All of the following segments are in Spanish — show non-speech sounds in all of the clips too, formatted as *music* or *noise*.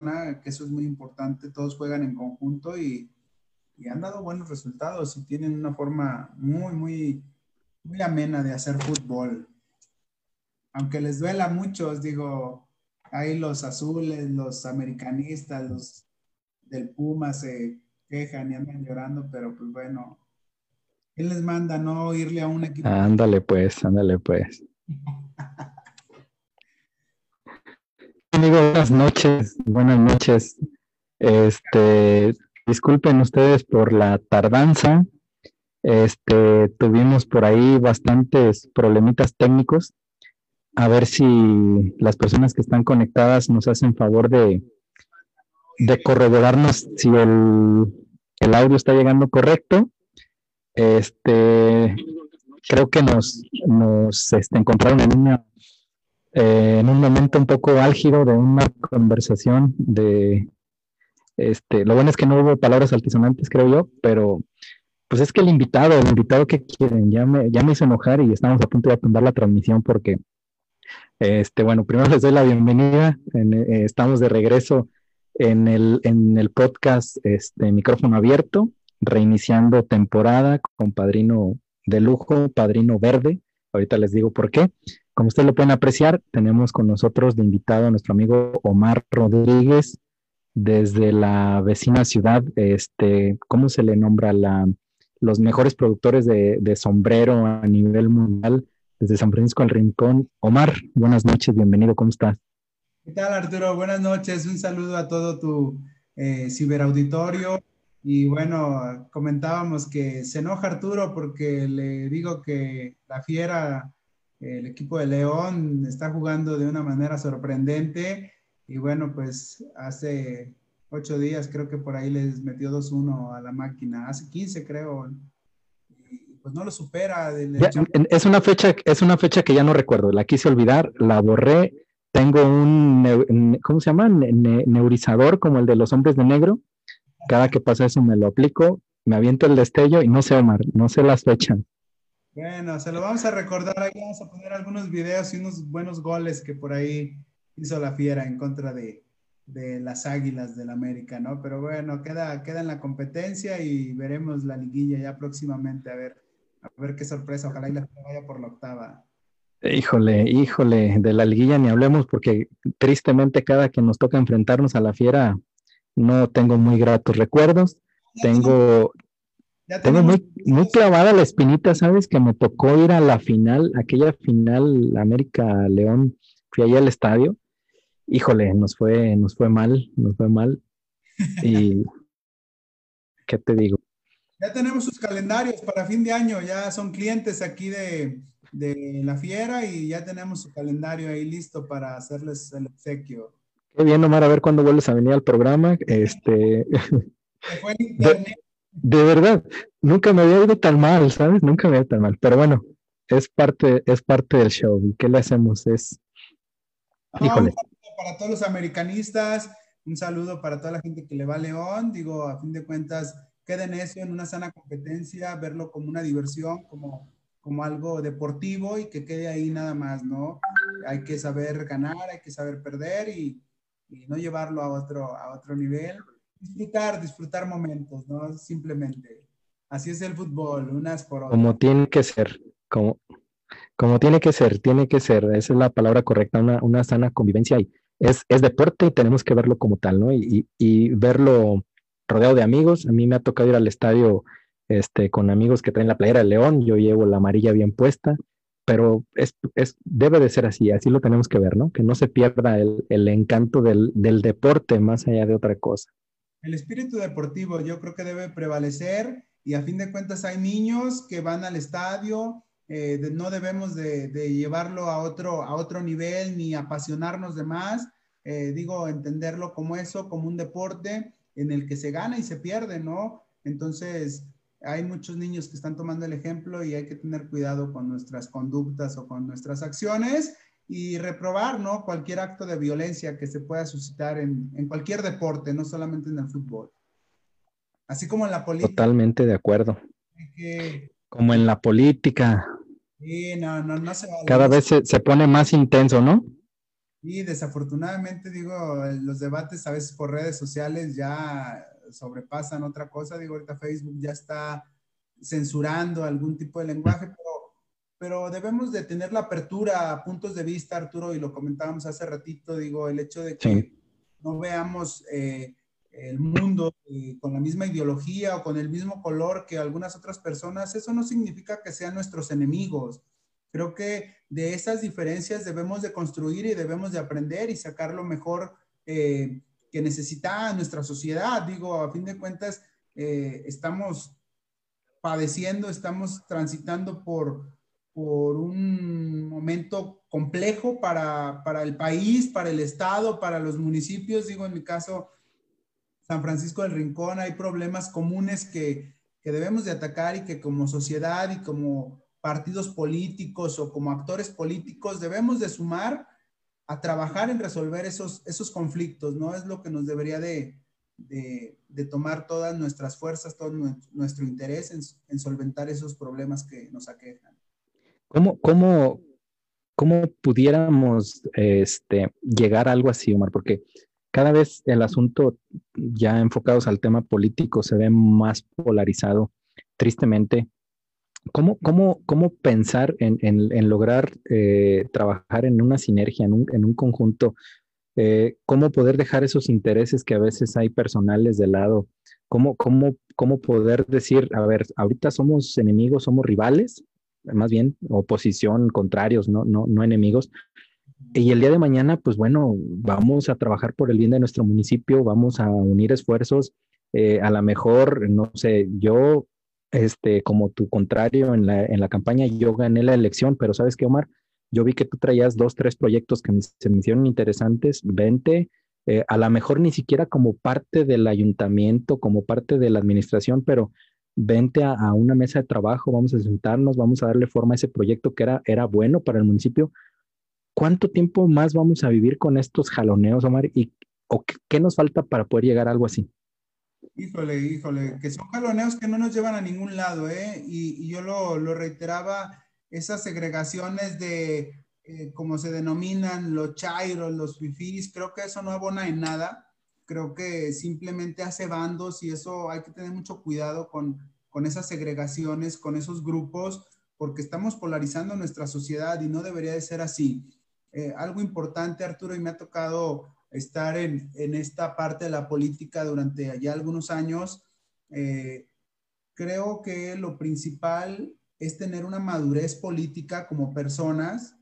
que eso es muy importante, todos juegan en conjunto y, y han dado buenos resultados y tienen una forma muy, muy, muy amena de hacer fútbol. Aunque les duela a muchos, digo, hay los azules, los americanistas, los del Puma se quejan y andan llorando, pero pues bueno, él les manda no irle a un equipo? Ándale pues, ándale pues. *laughs* Amigo, buenas noches, buenas noches. Este, disculpen ustedes por la tardanza. Este, tuvimos por ahí bastantes problemitas técnicos. A ver si las personas que están conectadas nos hacen favor de, de corroborarnos si el, el audio está llegando correcto. Este, creo que nos, nos este, encontraron en una eh, en un momento un poco álgido de una conversación de, este, lo bueno es que no hubo palabras altisonantes, creo yo, pero pues es que el invitado, el invitado que quieren, ya me, ya me hizo enojar y estamos a punto de atender la transmisión porque, este, bueno, primero les doy la bienvenida, eh, estamos de regreso en el, en el podcast este, Micrófono Abierto, reiniciando temporada con Padrino de Lujo, Padrino Verde, ahorita les digo por qué. Como ustedes lo pueden apreciar, tenemos con nosotros de invitado a nuestro amigo Omar Rodríguez desde la vecina ciudad, este, ¿cómo se le nombra? Los mejores productores de, sombrero a nivel mundial desde San Francisco al Rincón. Omar, buenas noches, bienvenido, ¿cómo estás? ¿Qué tal Arturo? Buenas noches, un saludo a todo tu eh, ciberauditorio. Y bueno, comentábamos que se enoja Arturo porque le digo que la fiera el equipo de León está jugando de una manera sorprendente y bueno, pues hace ocho días creo que por ahí les metió 2-1 a la máquina, hace 15 creo, y pues no lo supera. es, una fecha, es una fecha que ya no recuerdo, la quise olvidar, la borré, tengo un, ¿cómo se llama? neurizador como el de los hombres de negro, cada que pasa eso me lo aplico, me aviento el destello y no sé, Omar, no sé las fechas. Bueno, se lo vamos a recordar. Ahí vamos a poner algunos videos y unos buenos goles que por ahí hizo la Fiera en contra de, las Águilas del América, ¿no? Pero bueno, queda, queda en la competencia y veremos la liguilla ya próximamente. A ver, a ver qué sorpresa. Ojalá y la vaya por la octava. Híjole, híjole, de la liguilla ni hablemos porque tristemente cada que nos toca enfrentarnos a la Fiera no tengo muy gratos recuerdos. Tengo, tengo muy, muy clavada la espinita, ¿sabes? Que me tocó ir a la final, aquella final América León, fui allá al estadio. Híjole, nos fue, nos fue mal, nos fue mal. *laughs* Y ¿qué te digo? Ya tenemos sus calendarios para fin de año, ya son clientes aquí de, de la fiera y ya tenemos su calendario ahí listo para hacerles el obsequio. Qué bien, Omar, a ver cuándo vuelves a venir al programa. Este. *laughs* fue *laughs* internet de verdad, nunca me había ido tan mal, ¿sabes? Nunca me había ido tan mal. Pero bueno, es parte, es parte del show. ¿Y qué le hacemos? Es. Híjole. para todos los americanistas, un saludo para toda la gente que le va a León. Digo, a fin de cuentas, quede necio en una sana competencia, verlo como una diversión, como, como algo deportivo y que quede ahí nada más, ¿no? Hay que saber ganar, hay que saber perder y, y no llevarlo a otro, a otro nivel disfrutar, disfrutar momentos, ¿no? Simplemente. Así es el fútbol, unas por otras. Como tiene que ser, como, como tiene que ser, tiene que ser, esa es la palabra correcta, una, una sana convivencia y es, es, deporte y tenemos que verlo como tal, ¿no? Y, y, verlo rodeado de amigos. A mí me ha tocado ir al estadio este, con amigos que traen la playera de León, yo llevo la amarilla bien puesta, pero es, es, debe de ser así, así lo tenemos que ver, ¿no? Que no se pierda el, el encanto del, del deporte más allá de otra cosa el espíritu deportivo yo creo que debe prevalecer y a fin de cuentas hay niños que van al estadio, eh, no debemos de, llevarlo a otro, a otro nivel ni apasionarnos de más, eh, digo, entenderlo como eso, como un deporte en el que se gana y se pierde, ¿no? Entonces, hay muchos niños que están tomando el ejemplo y hay que tener cuidado con nuestras conductas o con nuestras acciones y reprobar ¿no? cualquier acto de violencia que se pueda suscitar en, en, cualquier deporte, no solamente en el fútbol. Así como en la política. Totalmente de acuerdo. como en la política. Sí, no, no, no se Cada vez se, se, pone más intenso, ¿no? Y desafortunadamente, digo, los debates a veces por redes sociales ya sobrepasan otra cosa. Digo, ahorita Facebook ya está censurando algún tipo de lenguaje, pero, pero debemos de tener la apertura a puntos de vista, Arturo, y lo comentábamos hace ratito, digo, el hecho de que no veamos eh, el mundo eh, con la misma ideología o con el mismo color que algunas otras personas, eso no significa que sean nuestros enemigos. Creo que de esas diferencias debemos de construir y debemos de aprender y sacar lo mejor eh, que necesita nuestra sociedad. Digo, a fin de cuentas, estamos padeciendo, estamos transitando por, por un momento complejo para, para, el país, para el Estado, para los municipios. Digo, en mi caso, San Francisco del Rincón, hay problemas comunes que, que debemos de atacar y que como sociedad y como partidos políticos o como actores políticos debemos de sumar a trabajar en resolver esos, esos conflictos, ¿no? Es lo que nos debería de, de, tomar todas nuestras fuerzas, todo nuestro interés en, solventar esos problemas que nos aquejan. ¿Cómo, cómo, cómo pudiéramos este, llegar a algo así, Omar? Porque cada vez el asunto ya enfocados al tema político se ve más polarizado, tristemente. ¿Cómo, cómo, cómo pensar en, en, lograr eh, trabajar en una sinergia, en un, en un conjunto eh, cómo poder dejar esos intereses que a veces hay personales de lado, cómo, cómo, cómo poder decir, a ver, ahorita somos enemigos, somos rivales, más bien oposición, contrarios, no, no, no enemigos. Y el día de mañana, pues bueno, vamos a trabajar por el bien de nuestro municipio, vamos a unir esfuerzos. Eh, a lo mejor, no sé, yo, este, como tu contrario en la, en la campaña, yo gané la elección, pero ¿sabes qué, Omar? Yo vi que tú traías dos, tres proyectos que se me hicieron interesantes, vente, eh, a lo mejor ni siquiera como parte del ayuntamiento, como parte de la administración, pero vente a, una mesa de trabajo, vamos a sentarnos, vamos a darle forma a ese proyecto que era, era bueno para el municipio. ¿Cuánto tiempo más vamos a vivir con estos jaloneos, Omar? ¿Y o qué, nos falta para poder llegar a algo así? Híjole, híjole, que son jaloneos que no nos llevan a ningún lado, ¿eh? Y, y yo lo, lo reiteraba esas segregaciones de, eh, como se denominan, los chairos, los fifís, creo que eso no abona en nada. Creo que simplemente hace bandos y eso hay que tener mucho cuidado con, con esas segregaciones, con esos grupos, porque estamos polarizando nuestra sociedad y no debería de ser así. Eh, algo importante, Arturo, y me ha tocado estar en, en, esta parte de la política durante ya algunos años. Eh, creo que lo principal es tener una madurez política como personas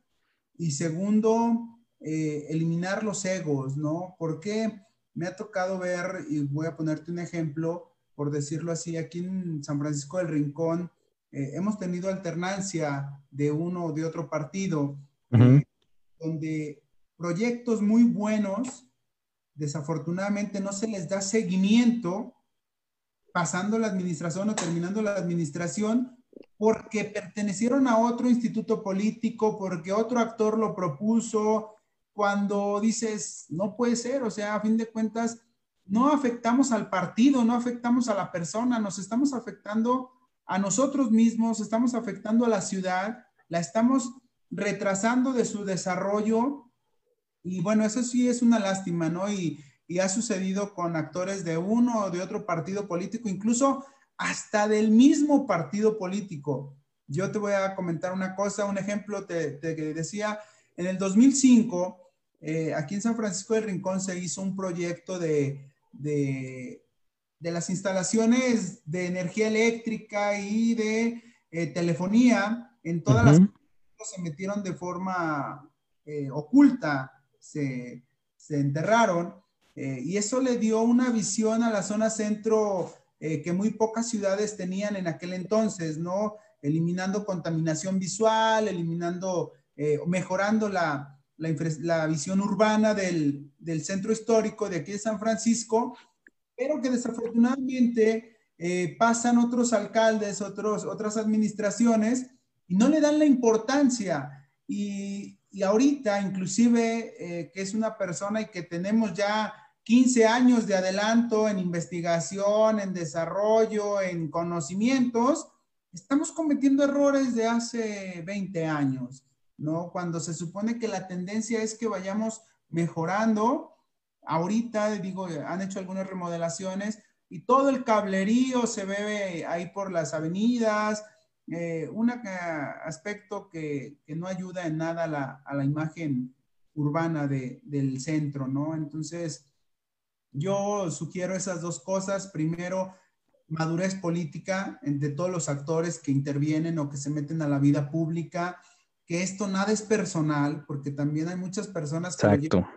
y segundo, eh, eliminar los egos, ¿no? Porque me ha tocado ver, y voy a ponerte un ejemplo, por decirlo así, aquí en San Francisco del Rincón, eh, hemos tenido alternancia de uno o de otro partido, eh, donde proyectos muy buenos, desafortunadamente no se les da seguimiento pasando la administración o terminando la administración porque pertenecieron a otro instituto político, porque otro actor lo propuso, cuando dices, no puede ser, o sea, a fin de cuentas, no afectamos al partido, no afectamos a la persona, nos estamos afectando a nosotros mismos, estamos afectando a la ciudad, la estamos retrasando de su desarrollo. Y bueno, eso sí es una lástima, ¿no? Y, y ha sucedido con actores de uno o de otro partido político, incluso hasta del mismo partido político. Yo te voy a comentar una cosa, un ejemplo, te, decía, en el 2005, eh, aquí en San Francisco del Rincón se hizo un proyecto de, de, las instalaciones de energía eléctrica y de eh, telefonía en todas las se metieron de forma eh, oculta, se, se enterraron, y eso le dio una visión a la zona centro eh, que muy pocas ciudades tenían en aquel entonces, ¿no? Eliminando contaminación visual, eliminando, eh, mejorando la, la, visión urbana del, centro histórico de aquí de San Francisco, pero que desafortunadamente eh, pasan otros alcaldes, otros, otras administraciones y no le dan la importancia. Y, y ahorita, inclusive, que es una persona y que tenemos ya 15 años de adelanto en investigación, en desarrollo, en conocimientos, estamos cometiendo errores de hace 20 años. ¿No? Cuando se supone que la tendencia es que vayamos mejorando, ahorita, digo, han hecho algunas remodelaciones y todo el cablerío se ve ahí por las avenidas, eh, un aspecto que, no ayuda en nada a la, imagen urbana del centro, ¿no? Entonces, yo sugiero esas dos cosas. Primero, madurez política de todos los actores que intervienen o que se meten a la vida pública, que esto nada es personal, porque también hay muchas personas que Exacto.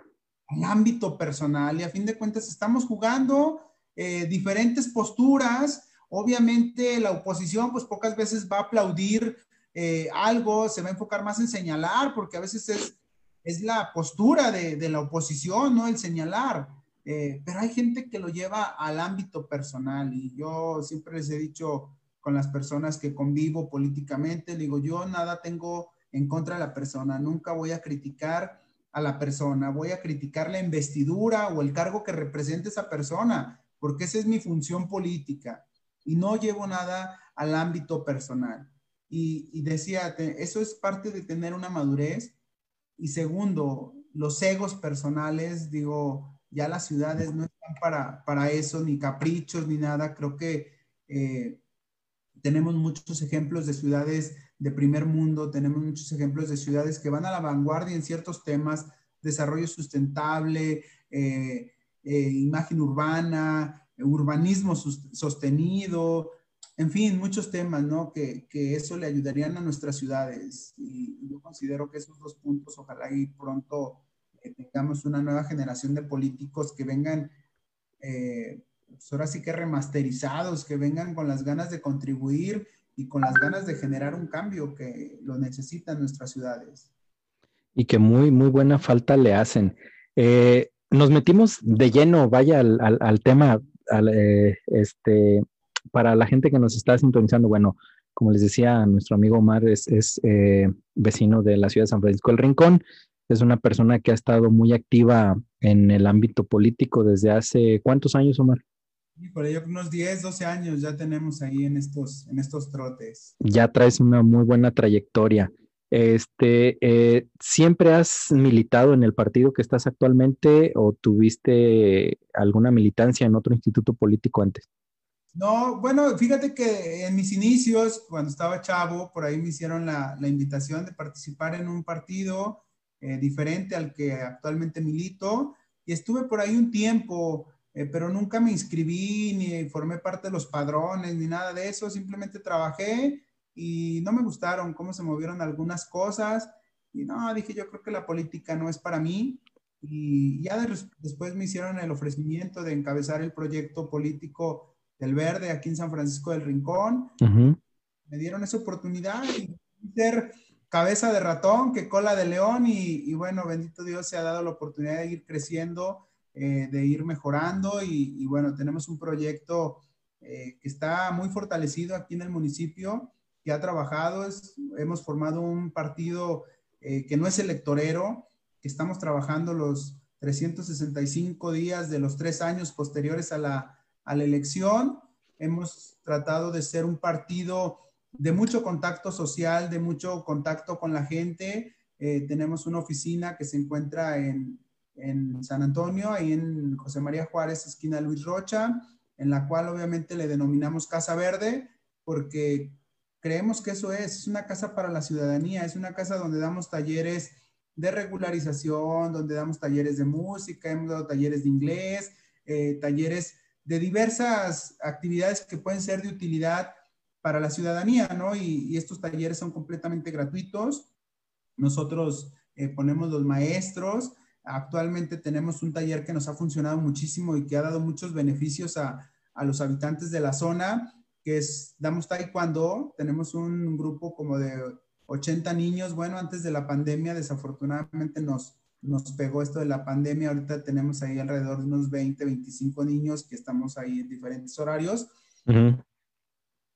al ámbito personal y a fin de cuentas estamos jugando eh, diferentes posturas. Obviamente la oposición pues pocas veces va a aplaudir eh, algo, se va a enfocar más en señalar, porque a veces es, es la postura de, de la oposición, ¿no? El señalar. Eh, pero hay gente que lo lleva al ámbito personal y yo siempre les he dicho con las personas que convivo políticamente, digo, yo nada tengo en contra de la persona, nunca voy a criticar a la persona, voy a criticar la investidura o el cargo que represente esa persona, porque esa es mi función política y no llevo nada al ámbito personal. Y, y decía, eso es parte de tener una madurez. Y segundo, los egos personales, digo, ya las ciudades no están para, para eso, ni caprichos, ni nada. Creo que eh, tenemos muchos ejemplos de ciudades de primer mundo, tenemos muchos ejemplos de ciudades que van a la vanguardia en ciertos temas, desarrollo sustentable, eh, eh, imagen urbana, urbanismo sostenido, en fin, muchos temas, ¿no? Que, que, eso le ayudarían a nuestras ciudades. Y yo considero que esos dos puntos, ojalá y pronto que tengamos una nueva generación de políticos que vengan, eh, pues ahora sí que remasterizados, que vengan con las ganas de contribuir y con las ganas de generar un cambio que lo necesitan nuestras ciudades. Y que muy, muy buena falta le hacen. Eh, nos metimos de lleno, vaya al, al, tema, eh, este, para la gente que nos está sintonizando, bueno, como les decía, nuestro amigo Omar es, es vecino de la ciudad de San Francisco del Rincón es una persona que ha estado muy activa en el ámbito político desde hace cuántos años, Omar? Por ello unos 10, 12 años ya tenemos ahí en estos, en estos trotes. Ya traes una muy buena trayectoria. Este, eh, ¿siempre has militado en el partido que estás actualmente o tuviste alguna militancia en otro instituto político antes? No, bueno, fíjate que en mis inicios, cuando estaba chavo, por ahí me hicieron la, la invitación de participar en un partido eh, diferente al que actualmente milito y estuve por ahí un tiempo, eh, pero nunca me inscribí ni formé parte de los padrones ni nada de eso, simplemente trabajé y no me gustaron cómo se movieron algunas cosas. Y no, dije yo creo que la política no es para mí. Y ya después me hicieron el ofrecimiento de encabezar el proyecto político del Verde aquí en San Francisco del Rincón. Me dieron esa oportunidad y ser cabeza de ratón que cola de león y, bueno, bendito Dios se ha dado la oportunidad de ir creciendo, eh, de ir mejorando y, bueno, tenemos un proyecto eh, que está muy fortalecido aquí en el municipio, que ha trabajado, hemos formado un partido eh, que no es electorero, estamos trabajando los 365 días de los tres años posteriores a la, a la elección. Hemos tratado de ser un partido de mucho contacto social, de mucho contacto con la gente. Tenemos una oficina que se encuentra en, San Antonio, ahí en José María Juárez, esquina Luis Rocha, en la cual obviamente le denominamos Casa Verde, porque creemos que eso es, es una casa para la ciudadanía, es una casa donde damos talleres de regularización, donde damos talleres de música, hemos dado talleres de inglés, eh, talleres de diversas actividades que pueden ser de utilidad para la ciudadanía, ¿no? Y, estos talleres son completamente gratuitos. Nosotros eh, ponemos los maestros. Actualmente tenemos un taller que nos ha funcionado muchísimo y que ha dado muchos beneficios a, los habitantes de la zona, que es Damos Taekwondo. Tenemos un grupo como de 80 niños. Bueno, antes de la pandemia, desafortunadamente nos, nos pegó esto de la pandemia. Ahorita tenemos ahí alrededor de unos 20, 25 niños que estamos ahí en diferentes horarios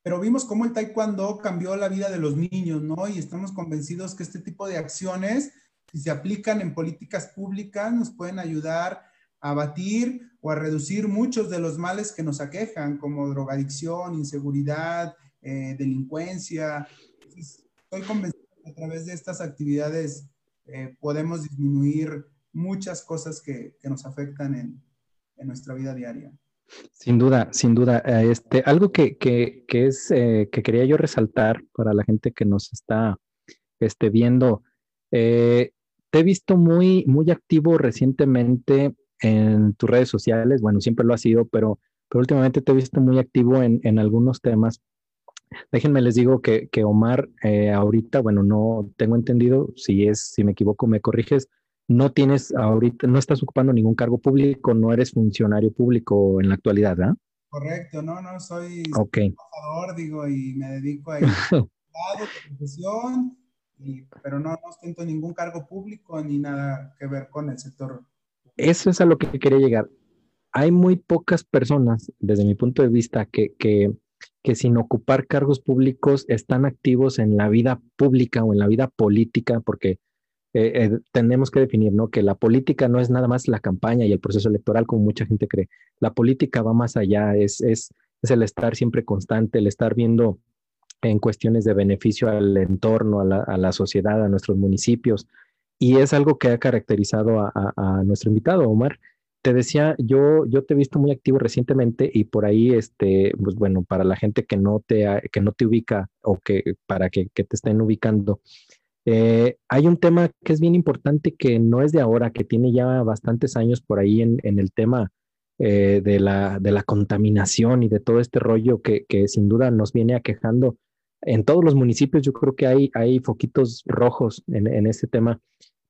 pero vimos cómo el taekwondo cambió la vida de los niños, ¿no? Y estamos convencidos que este tipo de acciones, si se aplican en políticas públicas, nos pueden ayudar a abatir o a reducir muchos de los males que nos aquejan, como drogadicción, inseguridad, eh, delincuencia. Estoy convencido a través de estas actividades eh, podemos disminuir muchas cosas que, que nos afectan en, en, nuestra vida diaria. Sin duda, sin duda. Eh, este, algo que, que, que es, eh, que quería yo resaltar para la gente que nos está este, viendo, te he visto muy, muy activo recientemente en tus redes sociales. Bueno, siempre lo ha sido, pero, pero últimamente te he visto muy activo en, en algunos temas Déjenme les digo que, Omar eh, ahorita, bueno, no tengo entendido, si es, si me equivoco, me corriges, no tienes ahorita, no estás ocupando ningún cargo público, no eres funcionario público en la actualidad, ¿ah? Correcto, no, no, soy okay. trabajador, digo, y me dedico a de *laughs* profesión, pero no, no ningún cargo público ni nada que ver con el sector. Eso es a lo que quería llegar. Hay muy pocas personas, desde mi punto de vista, que, que que sin ocupar cargos públicos están activos en la vida pública o en la vida política, porque eh, eh, tenemos que definir, ¿no? Que la política no es nada más la campaña y el proceso electoral, como mucha gente cree. La política va más allá, es, es, es el estar siempre constante, el estar viendo en cuestiones de beneficio al entorno, a la, a la sociedad, a nuestros municipios. Y es algo que ha caracterizado a, a, a nuestro invitado, Omar te decía, yo, yo te he visto muy activo recientemente y por ahí, este, pues bueno, para la gente que no te, que no te ubica o que para que, te estén ubicando, eh, hay un tema que es bien importante que no es de ahora, que tiene ya bastantes años por ahí en, el tema eh, de, la, de la contaminación y de todo este rollo que, que, sin duda nos viene aquejando. En todos los municipios yo creo que hay, hay foquitos rojos en, en este tema.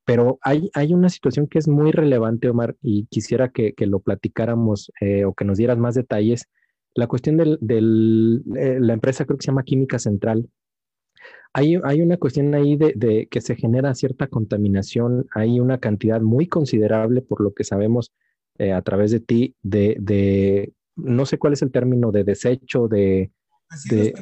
Pero hay, hay una situación que es muy relevante, Omar, y quisiera que, lo platicáramos eh, o que nos dieras más detalles. La cuestión de del, eh, la empresa, creo que se llama Química Central. Hay, hay una cuestión ahí de, que se genera cierta contaminación. Hay una cantidad muy considerable, por lo que sabemos eh, a través de ti, de, de, no sé cuál es el término, de desecho, de, de,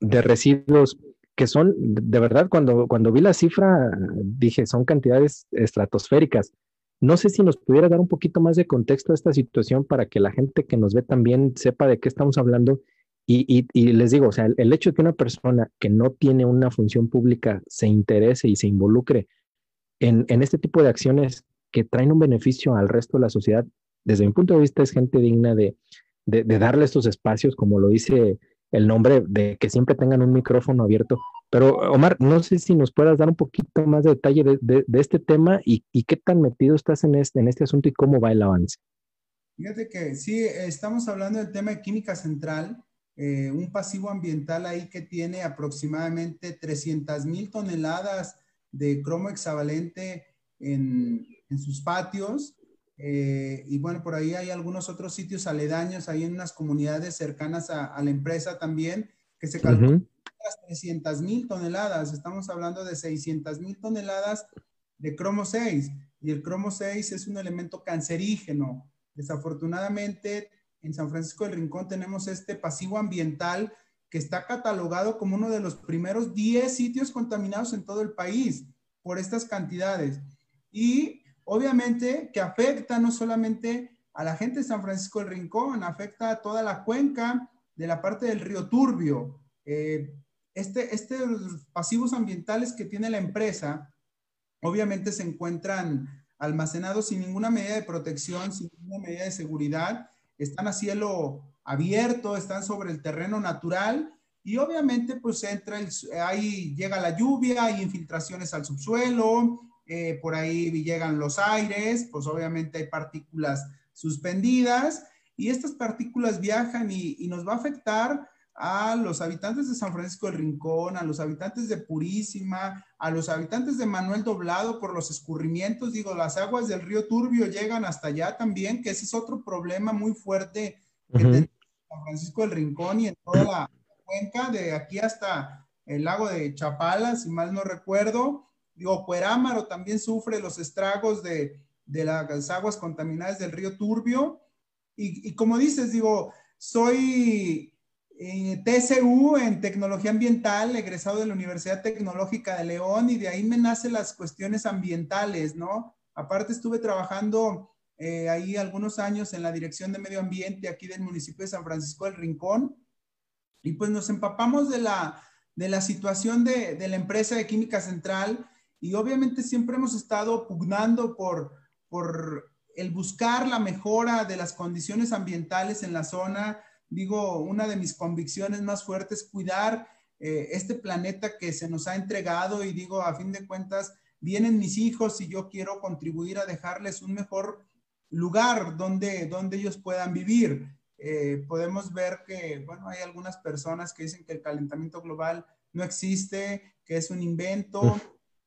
de residuos que son, de verdad, cuando, cuando vi la cifra, dije, son cantidades estratosféricas. No sé si nos pudiera dar un poquito más de contexto a esta situación para que la gente que nos ve también sepa de qué estamos hablando. Y, y, les digo, o sea, el, hecho de que una persona que no tiene una función pública se interese y se involucre en, en este tipo de acciones que traen un beneficio al resto de la sociedad, desde mi punto de vista es gente digna de, de, de darle estos espacios, como lo dice el nombre de que siempre tengan un micrófono abierto. Pero Omar, no sé si nos puedas dar un poquito más de detalle de, este tema y, qué tan metido estás en este, en este asunto y cómo va el avance. Fíjate que sí, estamos hablando del tema de química central, eh, un pasivo ambiental ahí que tiene aproximadamente 300 mil toneladas de cromo hexavalente en, en sus patios eh, y bueno, por ahí hay algunos otros sitios aledaños, ahí en unas comunidades cercanas a, la empresa también, que se calculan las 300 mil toneladas. Estamos hablando de 600 mil toneladas de cromo 6. Y el cromo 6 es un elemento cancerígeno. Desafortunadamente, en San Francisco del Rincón tenemos este pasivo ambiental que está catalogado como uno de los primeros 10 sitios contaminados en todo el país por estas cantidades. Y obviamente que afecta no solamente a la gente de San Francisco del Rincón, afecta a toda la cuenca de la parte del río Turbio. Eh, este, este, pasivos ambientales que tiene la empresa, obviamente se encuentran almacenados sin ninguna medida de protección, sin ninguna medida de seguridad, están a cielo abierto, están sobre el terreno natural y obviamente pues entra, ahí llega la lluvia, hay infiltraciones al subsuelo, eh, por ahí llegan los aires, pues obviamente hay partículas suspendidas y estas partículas viajan y, nos va a afectar a los habitantes de San Francisco del Rincón, a los habitantes de Purísima, a los habitantes de Manuel Doblado por los escurrimientos. Digo, las aguas del río Turbio llegan hasta allá también, que ese es otro problema muy fuerte que San Francisco del Rincón y en toda la cuenca, de aquí hasta el lago de Chapala, si mal no recuerdo. Digo, Cuerámaro también sufre los estragos de, las aguas contaminadas del río Turbio. Y, como dices, digo, soy eh, TCU en tecnología ambiental, egresado de la Universidad Tecnológica de León, y de ahí me nacen las cuestiones ambientales, ¿no? Aparte estuve trabajando eh, ahí algunos años en la Dirección de Medio Ambiente aquí del municipio de San Francisco del Rincón, y pues nos empapamos de la de la situación de, de, la empresa de Química Central y obviamente siempre hemos estado pugnando por, por el buscar la mejora de las condiciones ambientales en la zona. Digo, una de mis convicciones más fuertes es cuidar eh, este planeta que se nos ha entregado y digo, a fin de cuentas, vienen mis hijos y yo quiero contribuir a dejarles un mejor lugar donde, donde ellos puedan vivir. Eh, podemos ver que, bueno, hay algunas personas que dicen que el calentamiento global no existe, que es un invento,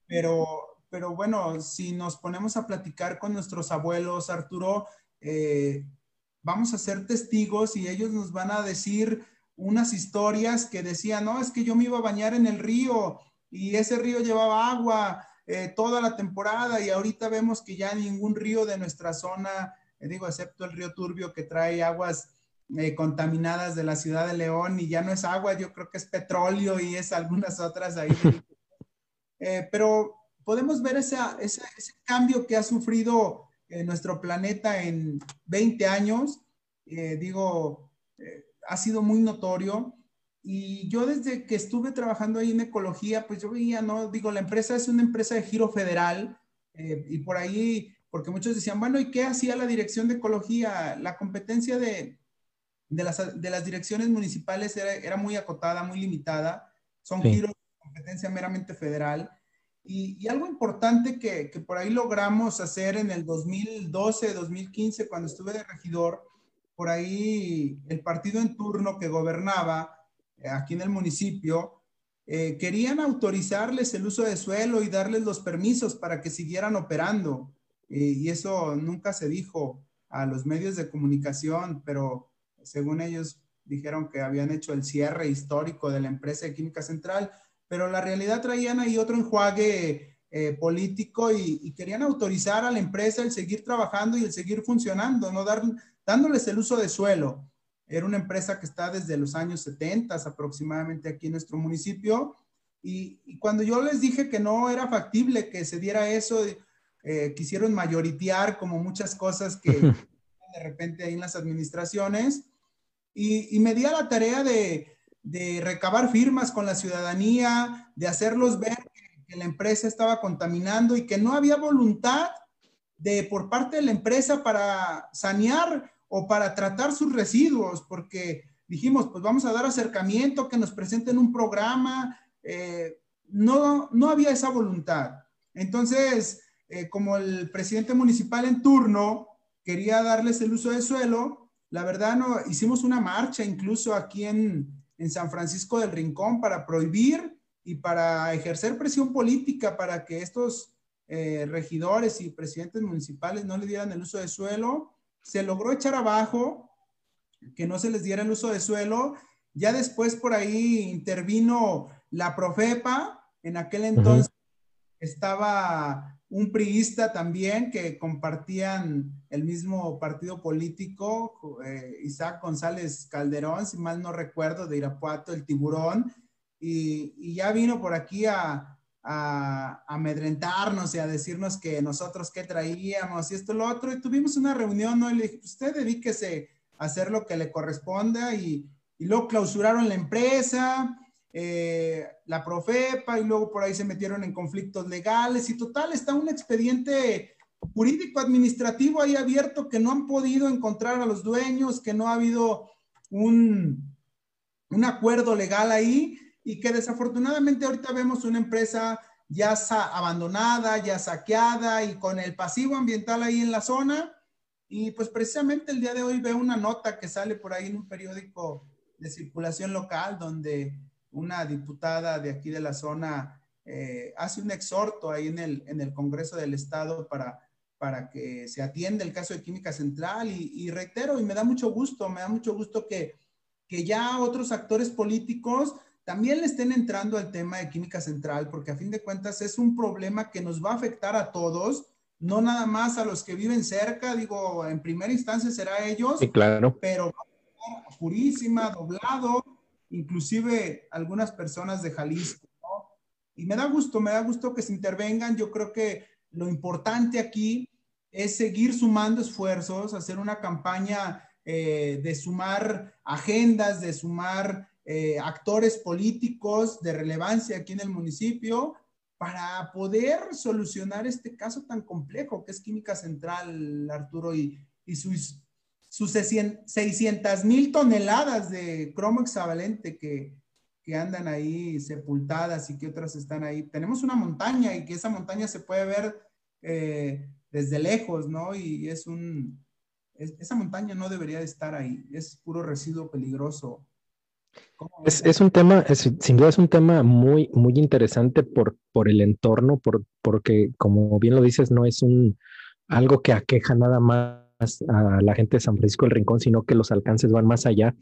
pero, pero bueno, si nos ponemos a platicar con nuestros abuelos, Arturo, eh, vamos a ser testigos y ellos nos van a decir unas historias que decían, no, es que yo me iba a bañar en el río y ese río llevaba agua eh, toda la temporada y ahorita vemos que ya ningún río de nuestra zona, eh, digo, excepto el río Turbio que trae aguas contaminadas de la ciudad de León y ya no es agua, yo creo que es petróleo y es algunas otras ahí. Pero podemos ver ese, ese, cambio que ha sufrido nuestro planeta en 20 años. digo, ha sido muy notorio. Y yo desde que estuve trabajando ahí en ecología, pues yo veía, ¿no? Digo, la empresa es una empresa de giro federal eh, y por ahí, porque muchos decían, bueno, ¿y qué hacía la dirección de ecología? La competencia de, de, las, de las, direcciones municipales era, era, muy acotada, muy limitada. Son giros de competencia meramente federal. Y, algo importante que, que por ahí logramos hacer en el 2012, 2015, cuando estuve de regidor, por ahí el partido en turno que gobernaba eh, aquí en el municipio, eh, querían autorizarles el uso de suelo y darles los permisos para que siguieran operando. Eh, y eso nunca se dijo a los medios de comunicación, pero según ellos dijeron que habían hecho el cierre histórico de la empresa de Química Central, pero la realidad traían ahí otro enjuague político y, y, querían autorizar a la empresa el seguir trabajando y el seguir funcionando, no dar dándoles el uso de suelo. Era una empresa que está desde los años 70 aproximadamente aquí en nuestro municipio. Y, cuando yo les dije que no era factible que se diera eso, eh, quisieron mayoritear como muchas cosas que *laughs* de repente hay en las administraciones. Y, me di a la tarea de, de, recabar firmas con la ciudadanía, de hacerlos ver que, la empresa estaba contaminando y que no había voluntad de por parte de la empresa para sanear o para tratar sus residuos, porque dijimos, pues vamos a dar acercamiento, que nos presenten un programa. Eh, no, no había esa voluntad. Entonces, eh, como el presidente municipal en turno quería darles el uso de suelo, la verdad no, hicimos una marcha incluso aquí en, en San Francisco del Rincón para prohibir y para ejercer presión política para que estos eh, regidores y presidentes municipales no le dieran el uso de suelo. Se logró echar abajo, que no se les diera el uso de suelo. Ya después por ahí intervino la Profepa, en aquel entonces estaba un priista también que compartían el mismo partido político, eh, Isaac González Calderón, si mal no recuerdo, de Irapuato, el tiburón, y ya vino por aquí a, amedrentarnos y a decirnos que nosotros qué traíamos y esto, lo otro. Y tuvimos una reunión, ¿no? Y le dije, usted dedíquese a hacer lo que le corresponda y, y luego clausuraron la empresa, eh, la Profepa y luego por ahí se metieron en conflictos legales y total, está un expediente jurídico administrativo ahí abierto que no han podido encontrar a los dueños, que no ha habido un, un acuerdo legal ahí y que desafortunadamente ahorita vemos una empresa ya abandonada, ya saqueada y con el pasivo ambiental ahí en la zona. Y pues precisamente el día de hoy veo una nota que sale por ahí en un periódico de circulación local donde una diputada de aquí de la zona eh, hace un exhorto ahí en el, en el Congreso del Estado para, para que se atienda el caso de Química Central y, y, reitero, y me da mucho gusto, me da mucho gusto que, que ya otros actores políticos también le estén entrando al tema de química central, porque a fin de cuentas es un problema que nos va a afectar a todos, no nada más a los que viven cerca, digo, en primera instancia será ellos, sí, claro. pero purísima, doblado, inclusive algunas personas de Jalisco, ¿no? Y me da gusto, me da gusto que se intervengan, yo creo que lo importante aquí es seguir sumando esfuerzos, hacer una campaña eh, de sumar agendas, de sumar eh, actores políticos de relevancia aquí en el municipio para poder solucionar este caso tan complejo que es Química Central, Arturo, y, y sus, sus 600 mil toneladas de cromo hexavalente que, que andan ahí sepultadas y que otras están ahí. Tenemos una montaña y que esa montaña se puede ver eh, desde lejos, ¿no? Y es un, esa montaña no debería de estar ahí, es puro residuo peligroso. Es, es, un tema, sin duda es un tema muy, muy interesante por, por el entorno, por, porque como bien lo dices, no es un algo que aqueja nada más a la gente de San Francisco del Rincón, sino que los alcances van más allá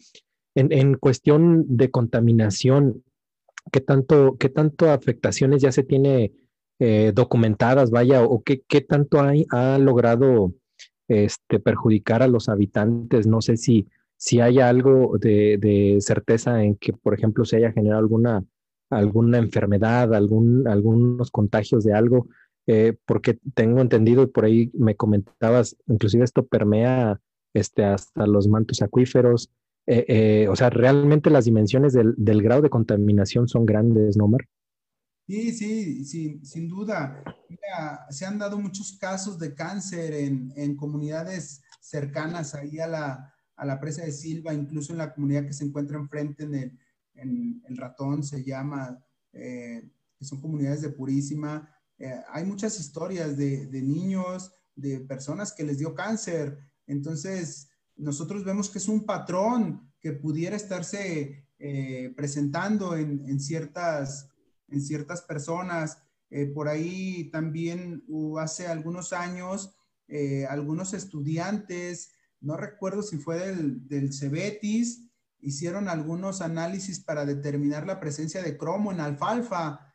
en, cuestión de contaminación, ¿qué tanto, qué tanto afectaciones ya se tiene eh, documentadas, vaya, o qué, qué tanto hay, ha logrado este, perjudicar a los habitantes? No sé si, si hay algo de, certeza en que, por ejemplo, se haya generado alguna, alguna enfermedad, algún, algunos contagios de algo, eh, porque tengo entendido y por ahí me comentabas, inclusive esto permea este, hasta los mantos acuíferos, eh, eh, o sea, realmente las dimensiones del, grado de contaminación son grandes, ¿no, Mar? Sí, sí, sí, sin duda. Mira, se han dado muchos casos de cáncer en, comunidades cercanas ahí a la, a la, presa de Silva, incluso en la comunidad que se encuentra enfrente en el, en el ratón, se llama, que son comunidades de Purísima. Hay muchas historias de, de, niños, de personas que les dio cáncer. Entonces, nosotros vemos que es un patrón que pudiera estarse eh, presentando en, ciertas, en ciertas personas. Eh, por ahí también hace algunos años, eh, algunos estudiantes, no recuerdo si fue del, del Cebetis, hicieron algunos análisis para determinar la presencia de cromo en alfalfa,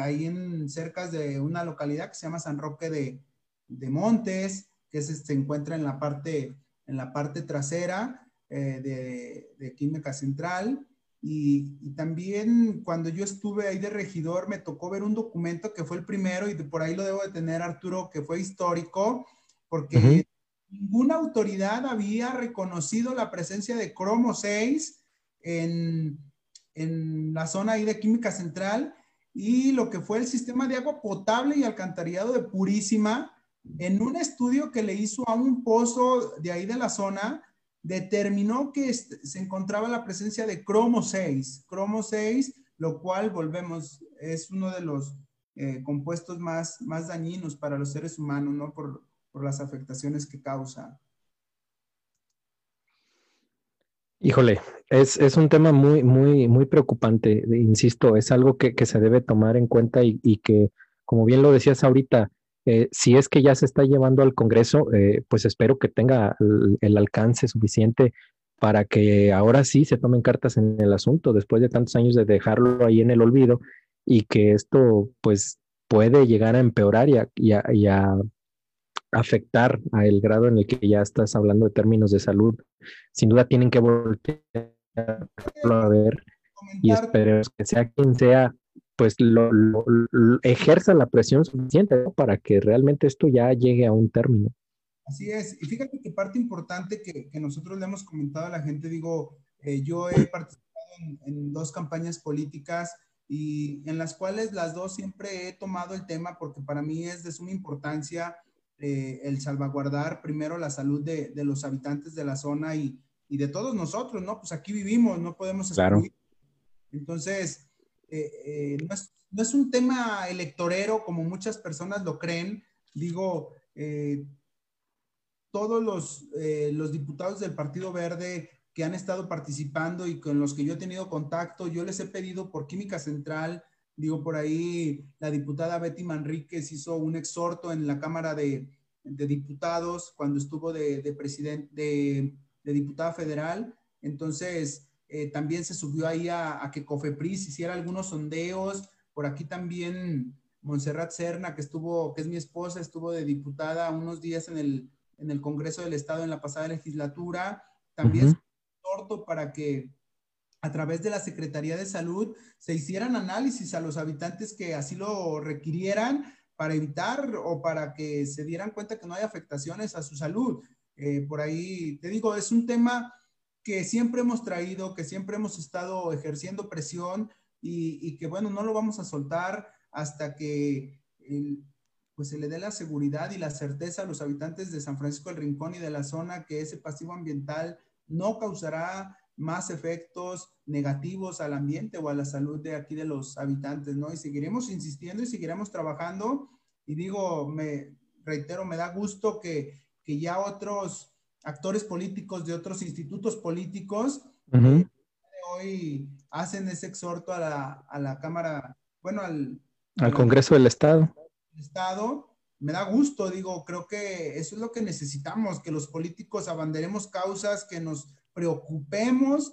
ahí en cerca de una localidad que se llama San Roque de, Montes, que se encuentra en la parte en la parte trasera eh, de, Química Central. Y, también cuando yo estuve ahí de regidor, me tocó ver un documento que fue el primero, y por ahí lo debo de tener, Arturo, que fue histórico, porque ninguna autoridad había reconocido la presencia de cromo 6 en, en la zona ahí de Química Central y lo que fue el sistema de agua potable y alcantarillado de Purísima, en un estudio que le hizo a un pozo de ahí de la zona, determinó que se encontraba la presencia de cromo 6, cromo 6, lo cual, volvemos, es uno de los eh, compuestos más, más dañinos para los seres humanos, ¿no? Por, las afectaciones que causa. Híjole, es, un tema muy, muy, muy preocupante, insisto, es algo que, se debe tomar en cuenta y, y que, como bien lo decías ahorita, eh, si es que ya se está llevando al Congreso, eh, pues espero que tenga el, alcance suficiente para que ahora sí se tomen cartas en el asunto, después de tantos años de dejarlo ahí en el olvido y que esto pues puede llegar a empeorar y a, afectar a el grado en el que ya estás hablando de términos de salud. Sin duda tienen que voltear a ver y espero que sea quien sea pues lo, ejerza la presión suficiente para que realmente esto ya llegue a un término. Así es. Y fíjate que parte importante que, que nosotros le hemos comentado a la gente, digo, eh, yo he participado en, dos campañas políticas y en las cuales las dos siempre he tomado el tema porque para mí es de suma importancia eh, el salvaguardar primero la salud de, de, los habitantes de la zona y, y, de todos nosotros, ¿no? Pues aquí vivimos, no podemos excluir. Claro. Entonces, eh, eh, no, es, un tema electorero como muchas personas lo creen. Digo, todos los, los diputados del Partido Verde que han estado participando y con los que yo he tenido contacto, yo les he pedido por Química Central, digo, por ahí la diputada Betty Manríquez hizo un exhorto en la Cámara de, Diputados cuando estuvo de, de presidente, de, de diputada federal. Entonces, eh, también se subió ahí a, que Cofepris hiciera algunos sondeos. Por aquí también Montserrat Cerna, que estuvo, que es mi esposa, estuvo de diputada unos días en el, en el Congreso del Estado en la pasada legislatura. También uh para que a través de la Secretaría de Salud se hicieran análisis a los habitantes que así lo requirieran para evitar o para que se dieran cuenta que no hay afectaciones a su salud. Eh, por ahí, te digo, es un tema que siempre hemos traído, que siempre hemos estado ejerciendo presión y, que bueno, no lo vamos a soltar hasta que pues se le dé la seguridad y la certeza a los habitantes de San Francisco del Rincón y de la zona que ese pasivo ambiental no causará más efectos negativos al ambiente o a la salud de aquí de los habitantes, ¿no? Y seguiremos insistiendo y seguiremos trabajando. Y digo, me reitero, me da gusto que, que ya otros actores políticos de otros institutos políticos eh, hoy hacen ese exhorto a la, a la Cámara, bueno, al, al Congreso del Estado. Estado. Me da gusto, digo, creo que eso es lo que necesitamos, que los políticos abanderemos causas, que nos preocupemos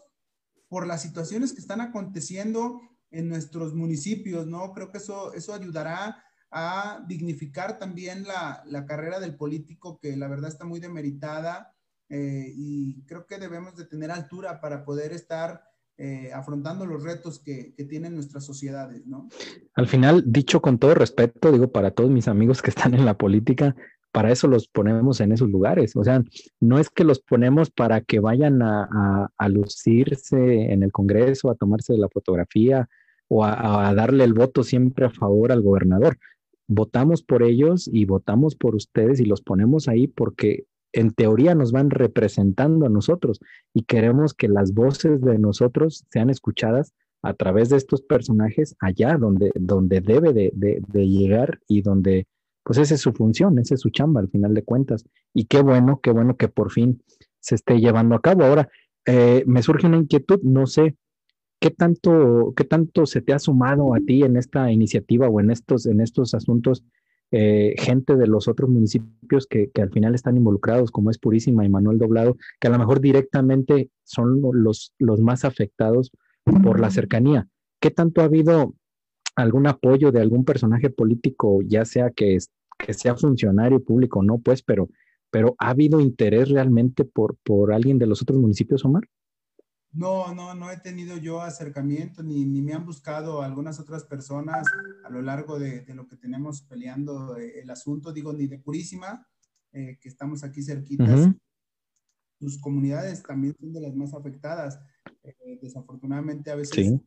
por las situaciones que están aconteciendo en nuestros municipios, ¿no? Creo que eso, eso ayudará a dignificar también la, la carrera del político, que la verdad está muy demeritada, eh, y creo que debemos de tener altura para poder estar eh, afrontando los retos que, que, tienen nuestras sociedades, ¿no? Al final, dicho con todo respeto, digo, para todos mis amigos que están en la política, para eso los ponemos en esos lugares. O sea, no es que los ponemos para que vayan a, lucirse en el Congreso, a tomarse la fotografía o a, darle el voto siempre a favor al gobernador. Votamos por ellos y votamos por ustedes y los ponemos ahí porque en teoría nos van representando a nosotros y queremos que las voces de nosotros sean escuchadas a través de estos personajes allá donde, donde debe de, de llegar y donde pues esa es su función, esa es su chamba al final de cuentas. Y qué bueno, qué bueno que por fin se esté llevando a cabo. Ahora, eh, me surge una inquietud, no sé, ¿qué tanto, qué tanto se te ha sumado a ti en esta iniciativa o en estos, en estos asuntos eh, gente de los otros municipios que, que, al final están involucrados, como es Purísima y Manuel Doblado, que a lo mejor directamente son los, los más afectados por la cercanía? ¿Qué tanto ha habido algún apoyo de algún personaje político, ya sea que, que sea funcionario público o no, pues, pero, pero ¿ha habido interés realmente por, por alguien de los otros municipios, Omar? No, no, no he tenido yo acercamiento ni, ni me han buscado algunas otras personas a lo largo de, de lo que tenemos peleando eh, el asunto, digo, ni de Purísima, eh, que estamos aquí cerquitas. Sus comunidades también son de las más afectadas. Eh, desafortunadamente a veces sí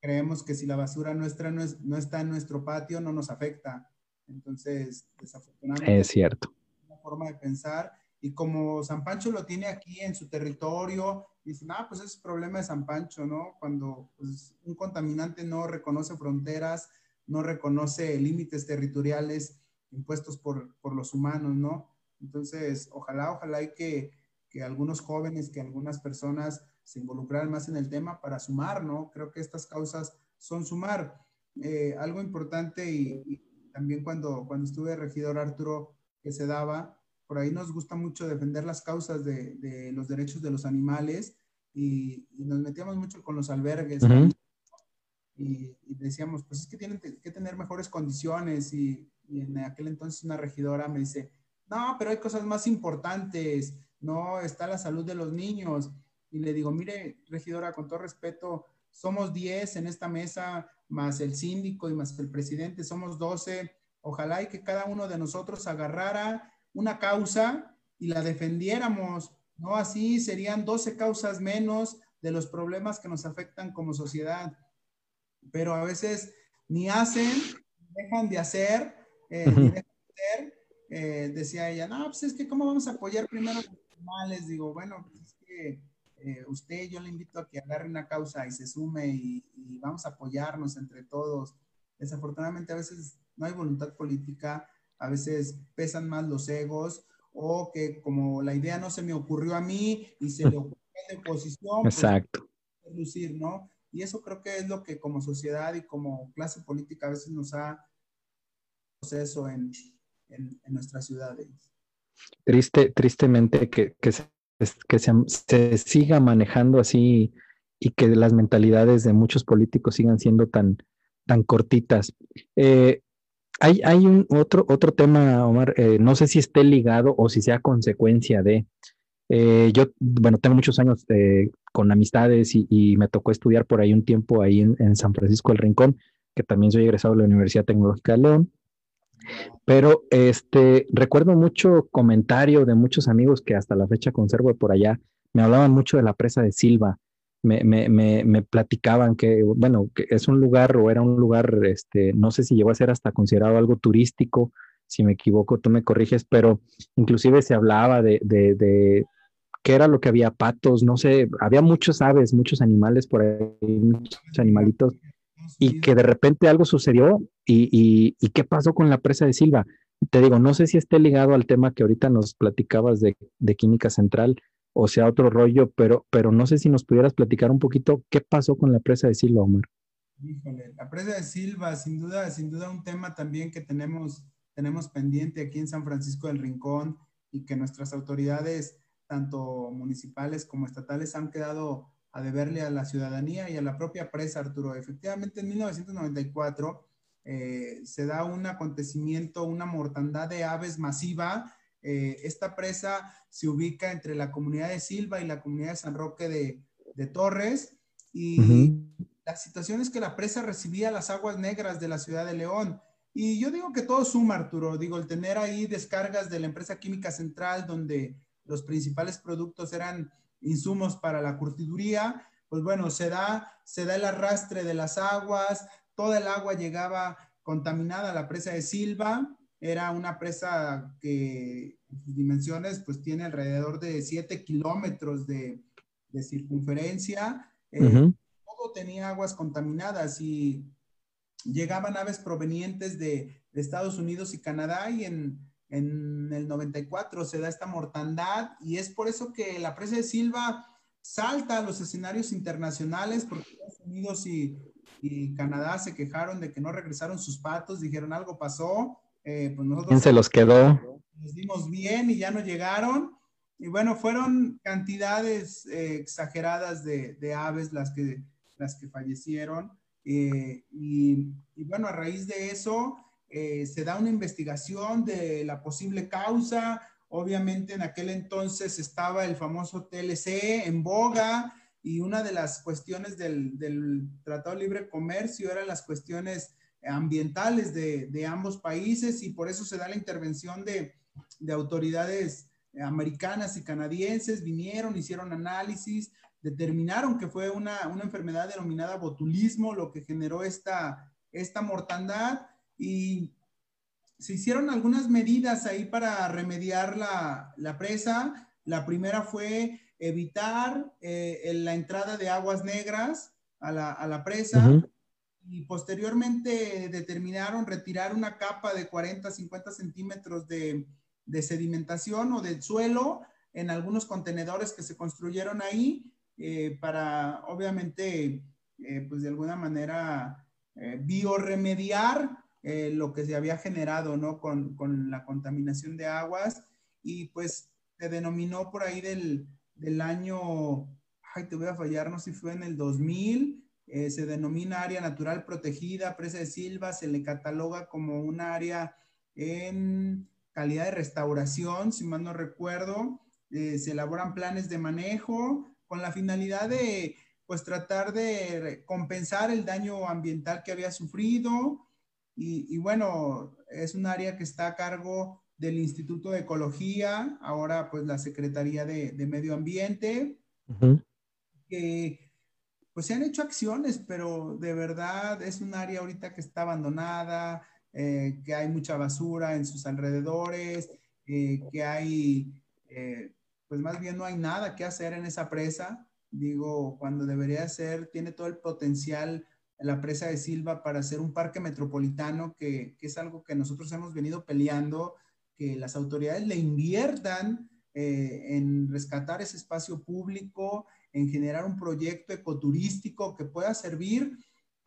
creemos que si la basura nuestra no, es, no está en nuestro patio, no nos afecta. Entonces, desafortunadamente, es cierto. Una forma de pensar. Y como San Pancho lo tiene aquí en su territorio, dicen, ah, pues es problema de San Pancho, ¿no? Cuando pues, un contaminante no reconoce fronteras, no reconoce límites territoriales impuestos por, por los humanos, ¿no? Entonces, ojalá, ojalá hay que, que algunos jóvenes, que algunas personas se involucrar más en el tema para sumar, ¿no? Creo que estas causas son sumar. Eh, algo importante y, también cuando, cuando estuve regidor Arturo, que se daba, por ahí nos gusta mucho defender las causas de, de los derechos de los animales y, nos metíamos mucho con los albergues. y, decíamos, pues es que tienen que tener mejores condiciones y, y en aquel entonces una regidora me dice, no, pero hay cosas más importantes, no está la salud de los niños y le digo, mire, regidora, con todo respeto, somos 10 en esta mesa, más el síndico y más el presidente, somos 12. Ojalá y que cada uno de nosotros agarrara una causa y la defendiéramos, ¿no? Así serían 12 causas menos de los problemas que nos afectan como sociedad. Pero a veces ni hacen, dejan de hacer, eh, dejan de hacer. Eh, decía ella, no, pues es que cómo vamos a apoyar primero a los animales. Digo, bueno, pues es que eh, usted, yo le invito a que agarre una causa y se sume y, vamos a apoyarnos entre todos. Desafortunadamente a veces no hay voluntad política, a veces pesan más los egos o que como la idea no se me ocurrió a mí y se le ocurrió a la oposición, pues, Exacto. lucir, ¿no? Y eso creo que es lo que como sociedad y como clase política a veces nos ha proceso en, en, nuestras ciudades. Triste, tristemente que, que se que se, siga manejando así y que las mentalidades de muchos políticos sigan siendo tan, tan cortitas. Eh, hay, hay un otro, otro tema, Omar, eh, no sé si esté ligado o si sea consecuencia de. Eh, yo, bueno, tengo muchos años con amistades y, me tocó estudiar por ahí un tiempo ahí en, en, San Francisco del Rincón, que también soy egresado de la Universidad Tecnológica de León. Pero este, recuerdo mucho comentario de muchos amigos que hasta la fecha conservo por allá, me hablaban mucho de la presa de Silva, me, me, me, me, platicaban que, bueno, que es un lugar o era un lugar, este, no sé si llegó a ser hasta considerado algo turístico, si me equivoco, tú me corriges, pero inclusive se hablaba de, de, de qué era lo que había, patos, no sé, había muchos aves, muchos animales por ahí, muchos animalitos, y que de repente algo sucedió y, y, y qué pasó con la presa de Silva. Te digo, no sé si esté ligado al tema que ahorita nos platicabas de, de química central, o sea otro rollo, pero, pero no sé si nos pudieras platicar un poquito qué pasó con la presa de Silva, Omar. Híjole, la presa de Silva, sin duda, sin duda un tema también que tenemos, tenemos pendiente aquí en San Francisco del Rincón y que nuestras autoridades, tanto municipales como estatales, han quedado a deberle a la ciudadanía y a la propia presa, Arturo. Efectivamente, en 1994 eh, se da un acontecimiento, una mortandad de aves masiva eh, esta presa se ubica entre la comunidad de Silva y la comunidad de San Roque de, Torres. Y la situación es que la presa recibía las aguas negras de la ciudad de León. Y yo digo que todo suma, Arturo. Digo, el tener ahí descargas de la empresa química central, donde los principales productos eran insumos para la curtiduría, pues bueno, se da, se da el arrastre de las aguas, toda el agua llegaba contaminada a la presa de Silva era una presa que en sus dimensiones pues tiene alrededor de 7 kilómetros de, circunferencia. Eh, todo tenía aguas contaminadas y llegaban aves provenientes de, Estados Unidos y Canadá y en, el 94 se da esta mortandad y es por eso que la presa de Silva salta a los escenarios internacionales porque Estados Unidos y, y Canadá se quejaron de que no regresaron sus patos, dijeron algo pasó eh, pues ¿Quién se los quedó? Nos dimos bien y ya no llegaron. Y bueno, fueron cantidades eh, exageradas de, aves las que, las que fallecieron. Eh, y, bueno, a raíz de eso se da una investigación de la posible causa. Obviamente en aquel entonces estaba el famoso TLC en boga y una de las cuestiones del, del Tratado de Libre Comercio eran las cuestiones ambientales de, ambos países y por eso se da la intervención de, autoridades americanas y canadienses, vinieron, hicieron análisis, determinaron que fue una, enfermedad denominada botulismo lo que generó esta, esta mortandad y se hicieron algunas medidas ahí para remediar la, presa. La primera fue evitar eh, la entrada de aguas negras a la, presa y posteriormente determinaron retirar una capa de 40, 50 centímetros de, sedimentación o del suelo en algunos contenedores que se construyeron ahí eh, para, obviamente, eh, pues de alguna manera eh, lo que se había generado, ¿no? Con, con, la contaminación de aguas y pues se denominó por ahí del, del año, ay, te voy a fallar, no sé si fue en el 2000 eh, se denomina área natural protegida, presa de Silva, se le cataloga como un área en calidad de restauración, si mal no recuerdo, eh, se elaboran planes de manejo con la finalidad de pues tratar de compensar el daño ambiental que había sufrido y, bueno, es un área que está a cargo del Instituto de Ecología, ahora pues la Secretaría de, Medio Ambiente, que pues se han hecho acciones, pero de verdad es un área ahorita que está abandonada, eh, que hay mucha basura en sus alrededores, eh, que hay, eh, pues más bien no hay nada que hacer en esa presa. Digo, cuando debería ser, tiene todo el potencial la presa de Silva para ser un parque metropolitano, que, que es algo que nosotros hemos venido peleando, que las autoridades le inviertan en rescatar ese espacio público, en generar un proyecto ecoturístico que pueda servir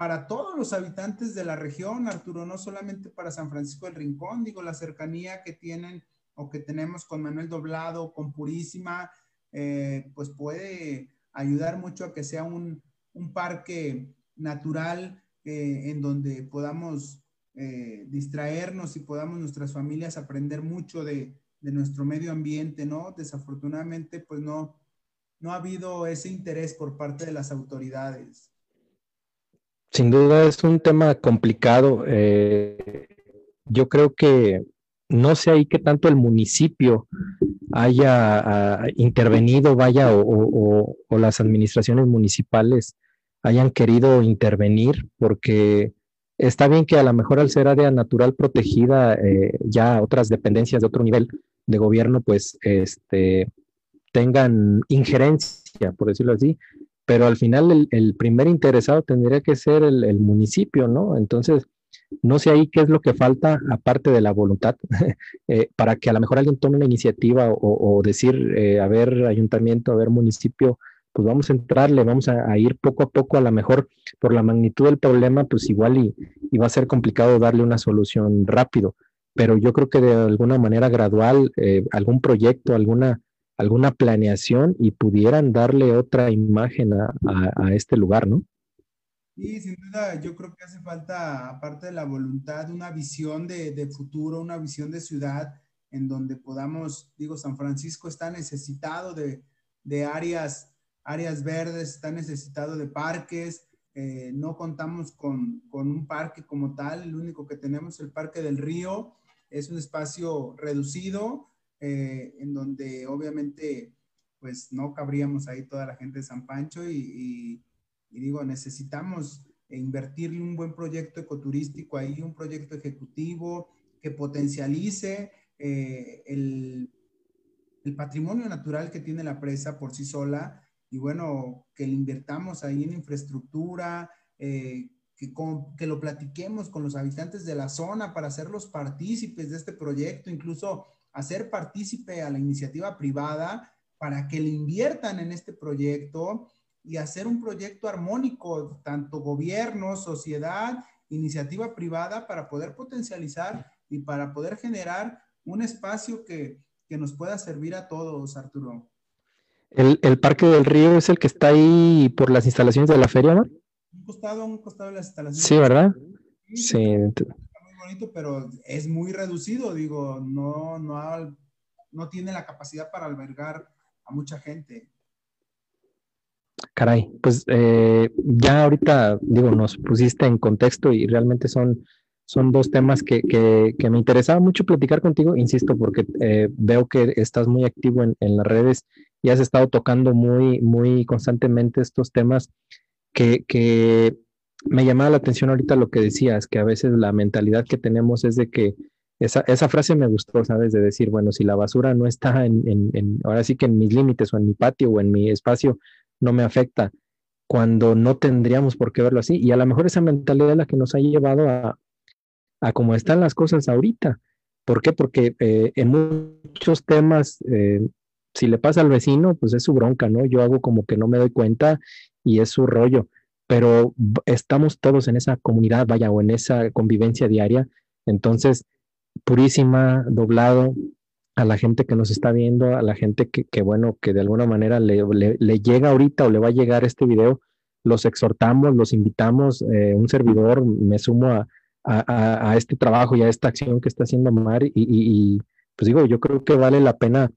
para todos los habitantes de la región, Arturo, no solamente para San Francisco del Rincón, digo, la cercanía que tienen o que tenemos con Manuel Doblado, con Purísima, eh, pues puede ayudar mucho a que sea un, parque natural eh, en donde podamos eh, distraernos y podamos nuestras familias aprender mucho de, nuestro medio ambiente, ¿no? Desafortunadamente, pues no, no ha habido ese interés por parte de las autoridades. Sin duda es un tema complicado. Eh, yo creo que no sé ahí qué tanto el municipio haya ah, intervenido, vaya, o, las administraciones municipales hayan querido intervenir, porque está bien que a lo mejor al ser área natural protegida, eh, ya otras dependencias de otro nivel de gobierno, pues, este, tengan injerencia, por decirlo así, pero al final el, primer interesado tendría que ser el, municipio, ¿no? Entonces, no sé ahí qué es lo que falta, aparte de la voluntad, *laughs* eh, para que a lo mejor alguien tome una iniciativa o, decir, eh, a ver, ayuntamiento, a ver, municipio, pues vamos a entrarle, vamos a, ir poco a poco, a lo mejor por la magnitud del problema, pues igual y, va a ser complicado darle una solución rápido, pero yo creo que de alguna manera gradual, eh, algún proyecto, alguna alguna planeación y pudieran darle otra imagen a, este lugar, ¿no? Sí, sin duda, yo creo que hace falta, aparte de la voluntad, una visión de, futuro, una visión de ciudad en donde podamos, digo, San Francisco está necesitado de, áreas, áreas verdes, está necesitado de parques, eh, no contamos con, con, un parque como tal, el único que tenemos es el Parque del Río, es un espacio reducido, eh, en donde obviamente pues no cabríamos ahí toda la gente de San Pancho y, digo, necesitamos invertirle un buen proyecto ecoturístico ahí, un proyecto ejecutivo que potencialice eh, el, el, patrimonio natural que tiene la presa por sí sola y bueno, que le invertamos ahí en infraestructura, eh, que, que, lo platiquemos con los habitantes de la zona para hacerlos partícipes de este proyecto, incluso hacer partícipe a la iniciativa privada para que le inviertan en este proyecto y hacer un proyecto armónico, tanto gobierno, sociedad, iniciativa privada, para poder potencializar y para poder generar un espacio que, nos pueda servir a todos, Arturo. El, Parque del Río es el que está ahí por las instalaciones de la feria, ¿no? Un costado, un costado de las instalaciones. Sí, ¿verdad? Sí pero es muy reducido, digo, no, no, no tiene la capacidad para albergar a mucha gente. Caray, pues eh, ya ahorita, digo, nos pusiste en contexto y realmente son, son dos temas que, me interesaba mucho platicar contigo, insisto, porque eh, veo que estás muy activo en, en, las redes y has estado tocando muy, muy constantemente estos temas que, que me llamaba la atención ahorita lo que decías, que a veces la mentalidad que tenemos es de que esa, esa frase me gustó, ¿sabes? De decir, bueno, si la basura no está en, en, ahora sí que en mis límites o en mi patio o en mi espacio, no me afecta, cuando no tendríamos por qué verlo así. Y a lo mejor esa mentalidad es la que nos ha llevado a, a cómo están las cosas ahorita. ¿Por qué? Porque eh, en muchos temas, eh, si le pasa al vecino, pues es su bronca, ¿no? Yo hago como que no me doy cuenta y es su rollo pero estamos todos en esa comunidad, vaya, o en esa convivencia diaria. Entonces, purísima, doblado a la gente que nos está viendo, a la gente que, bueno, que de alguna manera le, llega ahorita o le va a llegar este video, los exhortamos, los invitamos, eh, un servidor, me sumo a, este trabajo y a esta acción que está haciendo Mar y, pues digo, yo creo que vale la pena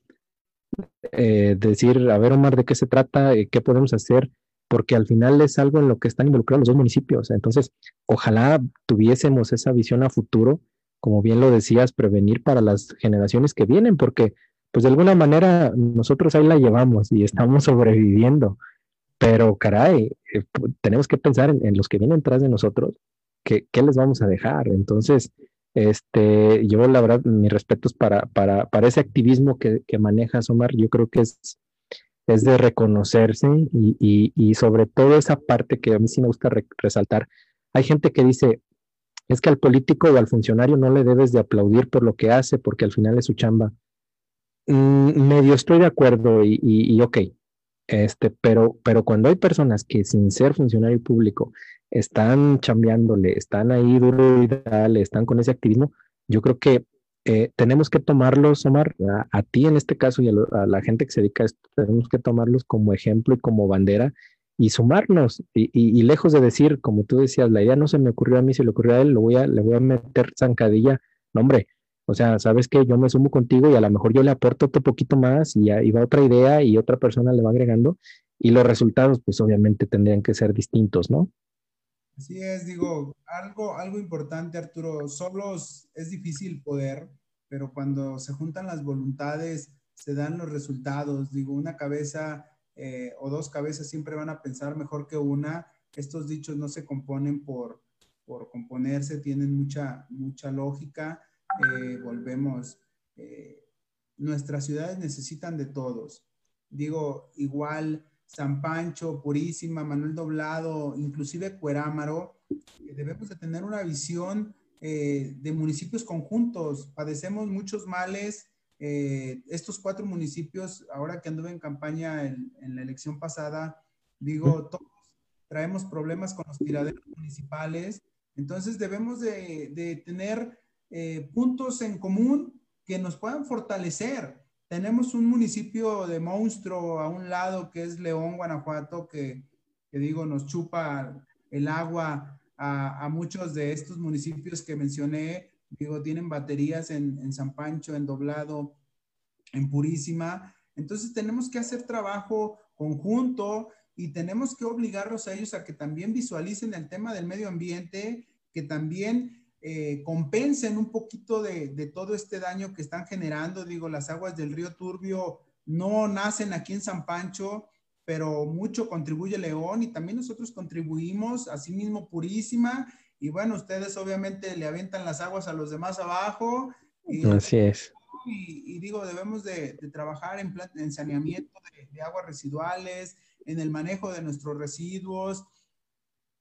eh, decir, a ver Omar, ¿de qué se trata? Eh, ¿Qué podemos hacer? porque al final es algo en lo que están involucrados los dos municipios. Entonces, ojalá tuviésemos esa visión a futuro, como bien lo decías, prevenir para las generaciones que vienen, porque pues de alguna manera nosotros ahí la llevamos y estamos *laughs* sobreviviendo, pero caray, eh, tenemos que pensar en, los que vienen tras de nosotros, que, ¿qué les vamos a dejar? Entonces, este, yo la verdad, mis respetos para, para, para ese activismo que, que manejas, Omar, yo creo que es es de reconocerse y, sobre todo esa parte que a mí sí me gusta resaltar. Hay gente que dice, es que al político o al funcionario no le debes de aplaudir por lo que hace porque al final es su chamba. Mm, medio estoy de acuerdo y, y, ok, este, pero, pero cuando hay personas que sin ser funcionario público están chambeándole, están ahí duro y dale, están con ese activismo, yo creo que eh, tenemos que tomarlos, Omar, a, ti en este caso y a, la gente que se dedica a esto, tenemos que tomarlos como ejemplo y como bandera y sumarnos. Y, lejos de decir, como tú decías, la idea no se me ocurrió a mí, se le ocurrió a él, lo voy a, le voy a meter zancadilla. No, hombre, o sea, sabes que yo me sumo contigo y a lo mejor yo le aporto otro poquito más y ahí va otra idea y otra persona le va agregando y los resultados, pues obviamente tendrían que ser distintos, ¿no? Así es, digo, algo, algo importante, Arturo, solos es difícil poder, pero cuando se juntan las voluntades, se dan los resultados. Digo, una cabeza eh, o dos cabezas siempre van a pensar mejor que una. Estos dichos no se componen por, por componerse, tienen mucha, mucha lógica. Eh, volvemos, eh, nuestras ciudades necesitan de todos. Digo, igual San Pancho, Purísima, Manuel Doblado, inclusive Cuerámaro, debemos de tener una visión de municipios conjuntos. Padecemos muchos males eh, estos cuatro municipios, ahora que anduve en campaña en, la elección pasada, digo, todos traemos problemas con los tiraderos municipales, entonces debemos de, tener eh, puntos en común que nos puedan fortalecer. Tenemos un municipio de monstruo a un lado que es León, Guanajuato, que, digo, nos chupa el agua a, a, muchos de estos municipios que mencioné, digo, tienen baterías en, San Pancho, en Doblado, en Purísima. Entonces tenemos que hacer trabajo conjunto y tenemos que obligarlos a ellos a que también visualicen el tema del medio ambiente, que también eh, compensen un poquito de, de, todo este daño que están generando. Digo, las aguas del río Turbio no nacen aquí en San Pancho, pero mucho contribuye León y también nosotros contribuimos, asimismo Purísima, y bueno, ustedes obviamente le avientan las aguas a los demás abajo. Y, Así es. Y, digo, debemos de, trabajar en, en saneamiento de, aguas residuales, en el manejo de nuestros residuos.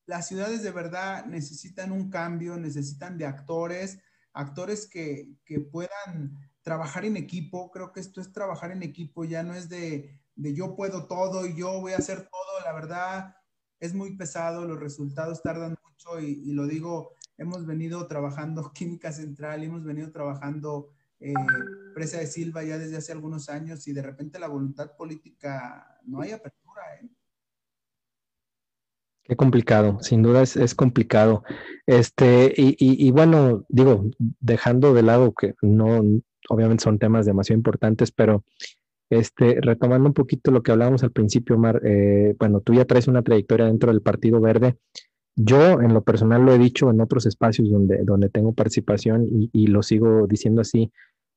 Las ciudades de verdad necesitan un cambio, necesitan de actores, actores que, que puedan trabajar en equipo. Creo que esto es trabajar en equipo, ya no es de, de yo puedo todo y yo voy a hacer todo. La verdad, es muy pesado, los resultados tardan mucho y, lo digo, hemos venido trabajando *laughs* Química Central, hemos venido trabajando eh, Presa de Silva ya desde hace algunos años y de repente la voluntad política no hay apertura. ¿eh? Qué complicado, sin duda es, complicado. Este, y, y, bueno, digo, dejando de lado que no, obviamente son temas demasiado importantes, pero este, retomando un poquito lo que hablábamos al principio, Mar, eh, bueno, tú ya traes una trayectoria dentro del Partido Verde. Yo, en lo personal, lo he dicho en otros espacios donde, donde tengo participación y, lo sigo diciendo así.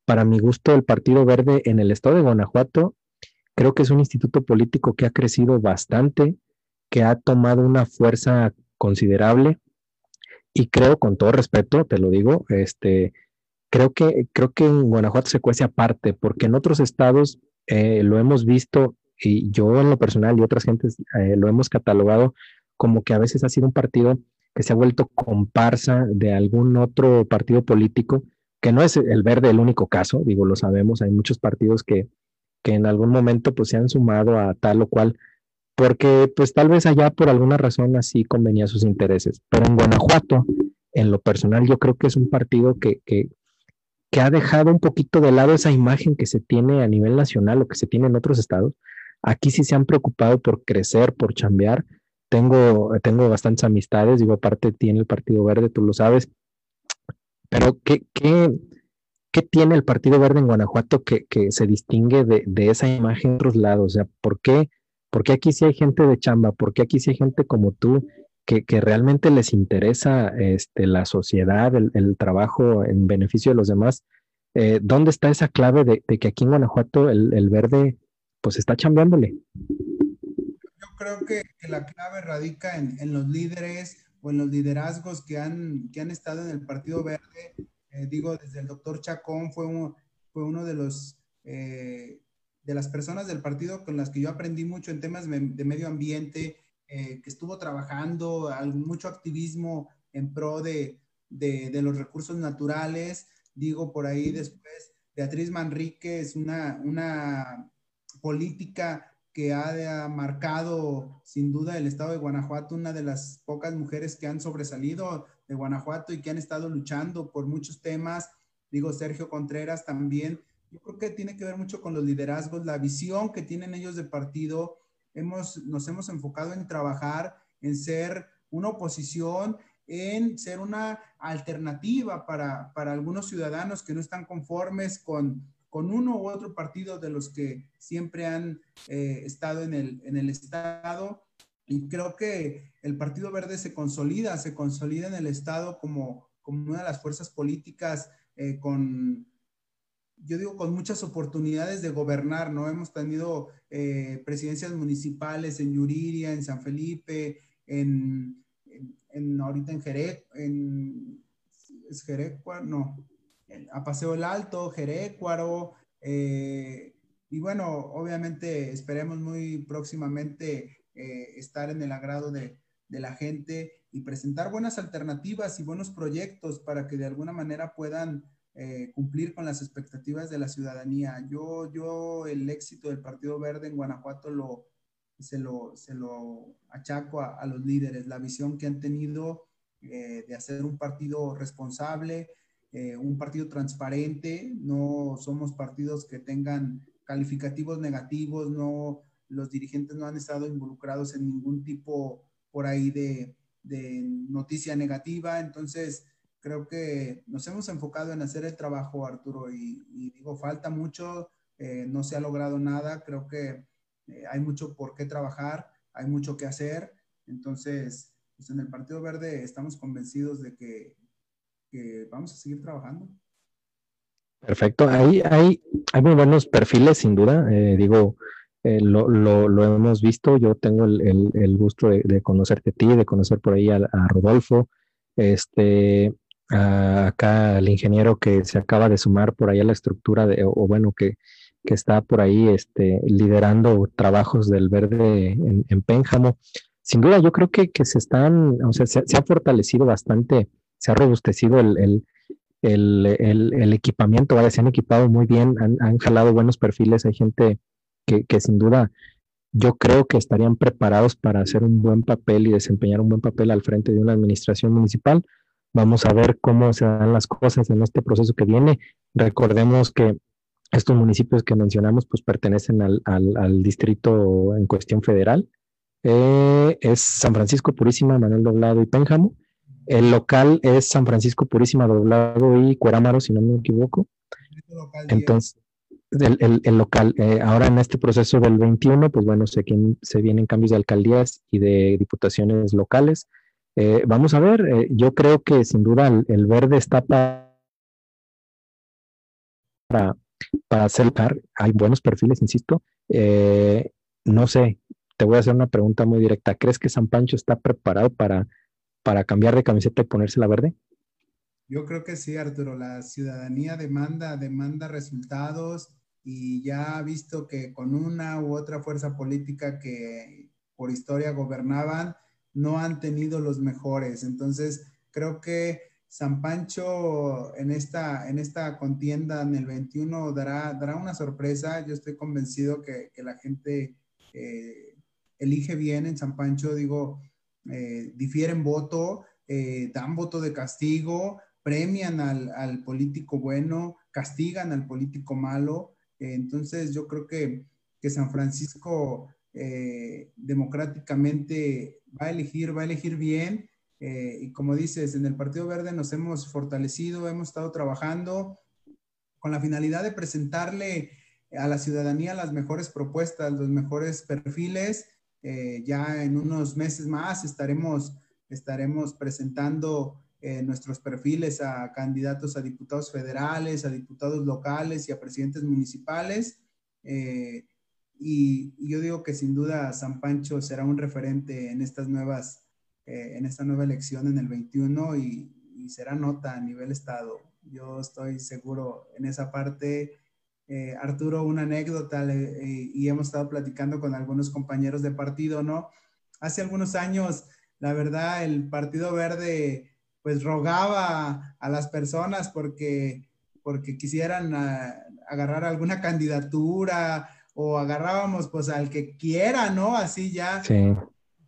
Para mi gusto, el Partido Verde en el estado de Guanajuato creo que es un instituto político que ha crecido bastante, que ha tomado una fuerza considerable y creo, con todo respeto, te lo digo, este, creo que, creo que en Guanajuato se cuece aparte, porque en otros estados eh, lo hemos visto y yo en lo personal y otras gentes eh, lo hemos catalogado como que a veces ha sido un partido que se ha vuelto comparsa de algún otro partido político, que no es el verde el único caso, digo, lo sabemos, hay muchos partidos que, que en algún momento pues se han sumado a tal o cual, porque pues tal vez allá por alguna razón así convenía sus intereses, pero en Guanajuato, en lo personal, yo creo que es un partido que, que, ha dejado un poquito de lado esa imagen que se tiene a nivel nacional o que se tiene en otros estados. Aquí sí se han preocupado por crecer, por chambear. Tengo, tengo bastantes amistades, digo, aparte tiene el Partido Verde, tú lo sabes. Pero, ¿qué, qué, qué tiene el Partido Verde en Guanajuato que, que se distingue de, de, esa imagen en otros lados? O sea, ¿por qué, ¿por qué aquí sí hay gente de chamba? ¿Por qué aquí sí hay gente como tú que, realmente les interesa este, la sociedad, el, trabajo en beneficio de los demás, eh, ¿dónde está esa clave de, que aquí en Guanajuato el, verde pues está chambeándole? Yo creo que, la clave radica en, los líderes o en los liderazgos que han, que han estado en el Partido Verde. Eh, digo, desde el doctor Chacón fue, fue uno de los... Eh, de las personas del partido con las que yo aprendí mucho en temas de medio ambiente, eh, que estuvo trabajando, mucho activismo en pro de, de, los recursos naturales. Digo por ahí después, Beatriz Manrique es una, una política que ha marcado sin duda el estado de Guanajuato, una de las pocas mujeres que han sobresalido de Guanajuato y que han estado luchando por muchos temas. Digo, Sergio Contreras también. Yo creo que tiene que ver mucho con los liderazgos, la visión que tienen ellos de partido, nos hemos enfocado en trabajar, en ser una oposición, en ser una alternativa para, algunos ciudadanos que no están conformes con, con uno u otro partido de los que siempre han eh, estado en el, en el Estado. Y creo que el Partido Verde se consolida, se consolida en el Estado como, como una de las fuerzas políticas eh, con, yo digo, con muchas oportunidades de gobernar, ¿no? Hemos tenido eh, presidencias municipales en Yuriria, en San Felipe, en, ahorita en Jerez, en, ¿es Jerecuaro? No, a Paseo el Alto, Jerecuaro, eh, y bueno, obviamente esperemos muy próximamente eh, estar en el agrado de, de la gente y presentar buenas alternativas y buenos proyectos para que de alguna manera puedan eh, cumplir con las expectativas de la ciudadanía. Yo, yo el éxito del Partido Verde en Guanajuato lo, se, lo, se lo achaco a, los líderes, la visión que han tenido eh, de hacer un partido responsable, eh, un partido transparente, no somos partidos que tengan calificativos negativos, no, los dirigentes no han estado involucrados en ningún tipo por ahí de, de noticia negativa, entonces creo que nos hemos enfocado en hacer el trabajo, Arturo, y, digo, falta mucho, eh, no se ha logrado nada, creo que eh, hay mucho por qué trabajar, hay mucho que hacer, entonces, pues en el Partido Verde estamos convencidos de que, vamos a seguir trabajando. Perfecto, ahí hay, hay muy buenos perfiles, sin duda, eh, digo, lo, lo, hemos visto, yo tengo el, el, gusto de, conocerte a ti, de conocer por ahí a, a Rodolfo, este, acá el ingeniero que se acaba de sumar por ahí a la estructura de, o, bueno, que, que, está por ahí este, liderando trabajos del verde en, en Pénjamo. Sin duda, yo creo que, que se están, o sea, se, ha fortalecido bastante, se ha robustecido el, el, el, el equipamiento, ¿vale? se han equipado muy bien, han, han jalado buenos perfiles, hay gente que, que sin duda yo creo que estarían preparados para hacer un buen papel y desempeñar un buen papel al frente de una administración municipal. Vamos a ver cómo se dan las cosas en este proceso que viene. Recordemos que estos municipios que mencionamos pues pertenecen al, distrito en cuestión federal. Eh, es San Francisco Purísima, Manuel Doblado y Pénjamo. El local es San Francisco Purísima, Doblado y Cuerámaro, si no me equivoco. Entonces, el, local, eh, ahora en este proceso del 21, pues bueno, se, se vienen cambios de alcaldías y de diputaciones locales. Eh, vamos a ver, eh, yo creo que sin duda el, verde está para, para acercar, hay buenos perfiles, insisto. Eh, no sé, te voy a hacer una pregunta muy directa. ¿Crees que San Pancho está preparado para, para cambiar de camiseta y ponerse la verde? Yo creo que sí, Arturo. La ciudadanía demanda, demanda resultados y ya ha visto que con una u otra fuerza política que por historia gobernaban, no han tenido los mejores. Entonces, creo que San Pancho en esta, en esta contienda en el 21 dará, dará una sorpresa. Yo estoy convencido que, la gente eh, elige bien en San Pancho, digo, eh, difieren voto, eh, dan voto de castigo, premian al, político bueno, castigan al político malo. entonces, yo creo que, que San Francisco democráticamente va a elegir, va a elegir bien. Eh, y como dices, en el Partido Verde nos hemos fortalecido, hemos estado trabajando con la finalidad de presentarle a la ciudadanía las mejores propuestas, los mejores perfiles. Eh, ya en unos meses más estaremos, estaremos presentando eh, nuestros perfiles a candidatos a diputados federales, a diputados locales y a presidentes municipales. Y, yo digo que sin duda San Pancho será un referente en estas nuevas, eh, en esta nueva elección en el 21 y, será nota a nivel estado. Yo estoy seguro en esa parte. Eh, Arturo, una anécdota eh, y hemos estado platicando con algunos compañeros de partido, ¿no? Hace algunos años, la verdad, el Partido Verde pues rogaba a las personas porque, porque quisieran ah, agarrar alguna candidatura o agarrábamos pues al que quiera, ¿no? Así ya. Sí.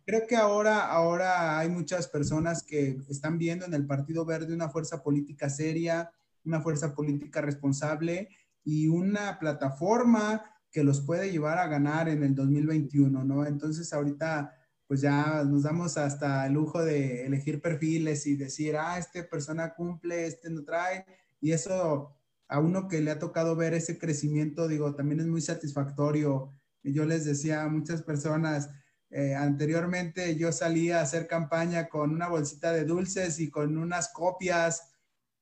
Creo que ahora, ahora hay muchas personas que están viendo en el Partido Verde una fuerza política seria, una fuerza política responsable y una plataforma que los puede llevar a ganar en el 2021, ¿no? Entonces ahorita pues ya nos damos hasta el lujo de elegir perfiles y decir, ah, este persona cumple, este no trae, y eso a uno que le ha tocado ver ese crecimiento, digo, también es muy satisfactorio. Yo les decía a muchas personas, eh, anteriormente yo salía a hacer campaña con una bolsita de dulces y con unas copias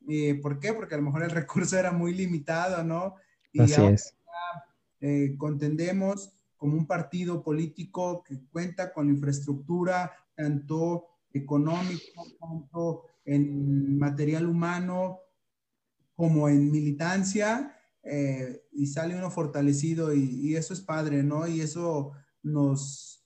Eh, ¿Por qué? Porque a lo mejor el *laughs* recurso era muy limitado, ¿no? Y Así es. Eh, contendemos como un partido político que cuenta con infraestructura, tanto económico, tanto en material humano, como en militancia, eh, y sale uno fortalecido y, eso es padre, ¿no? Y eso nos,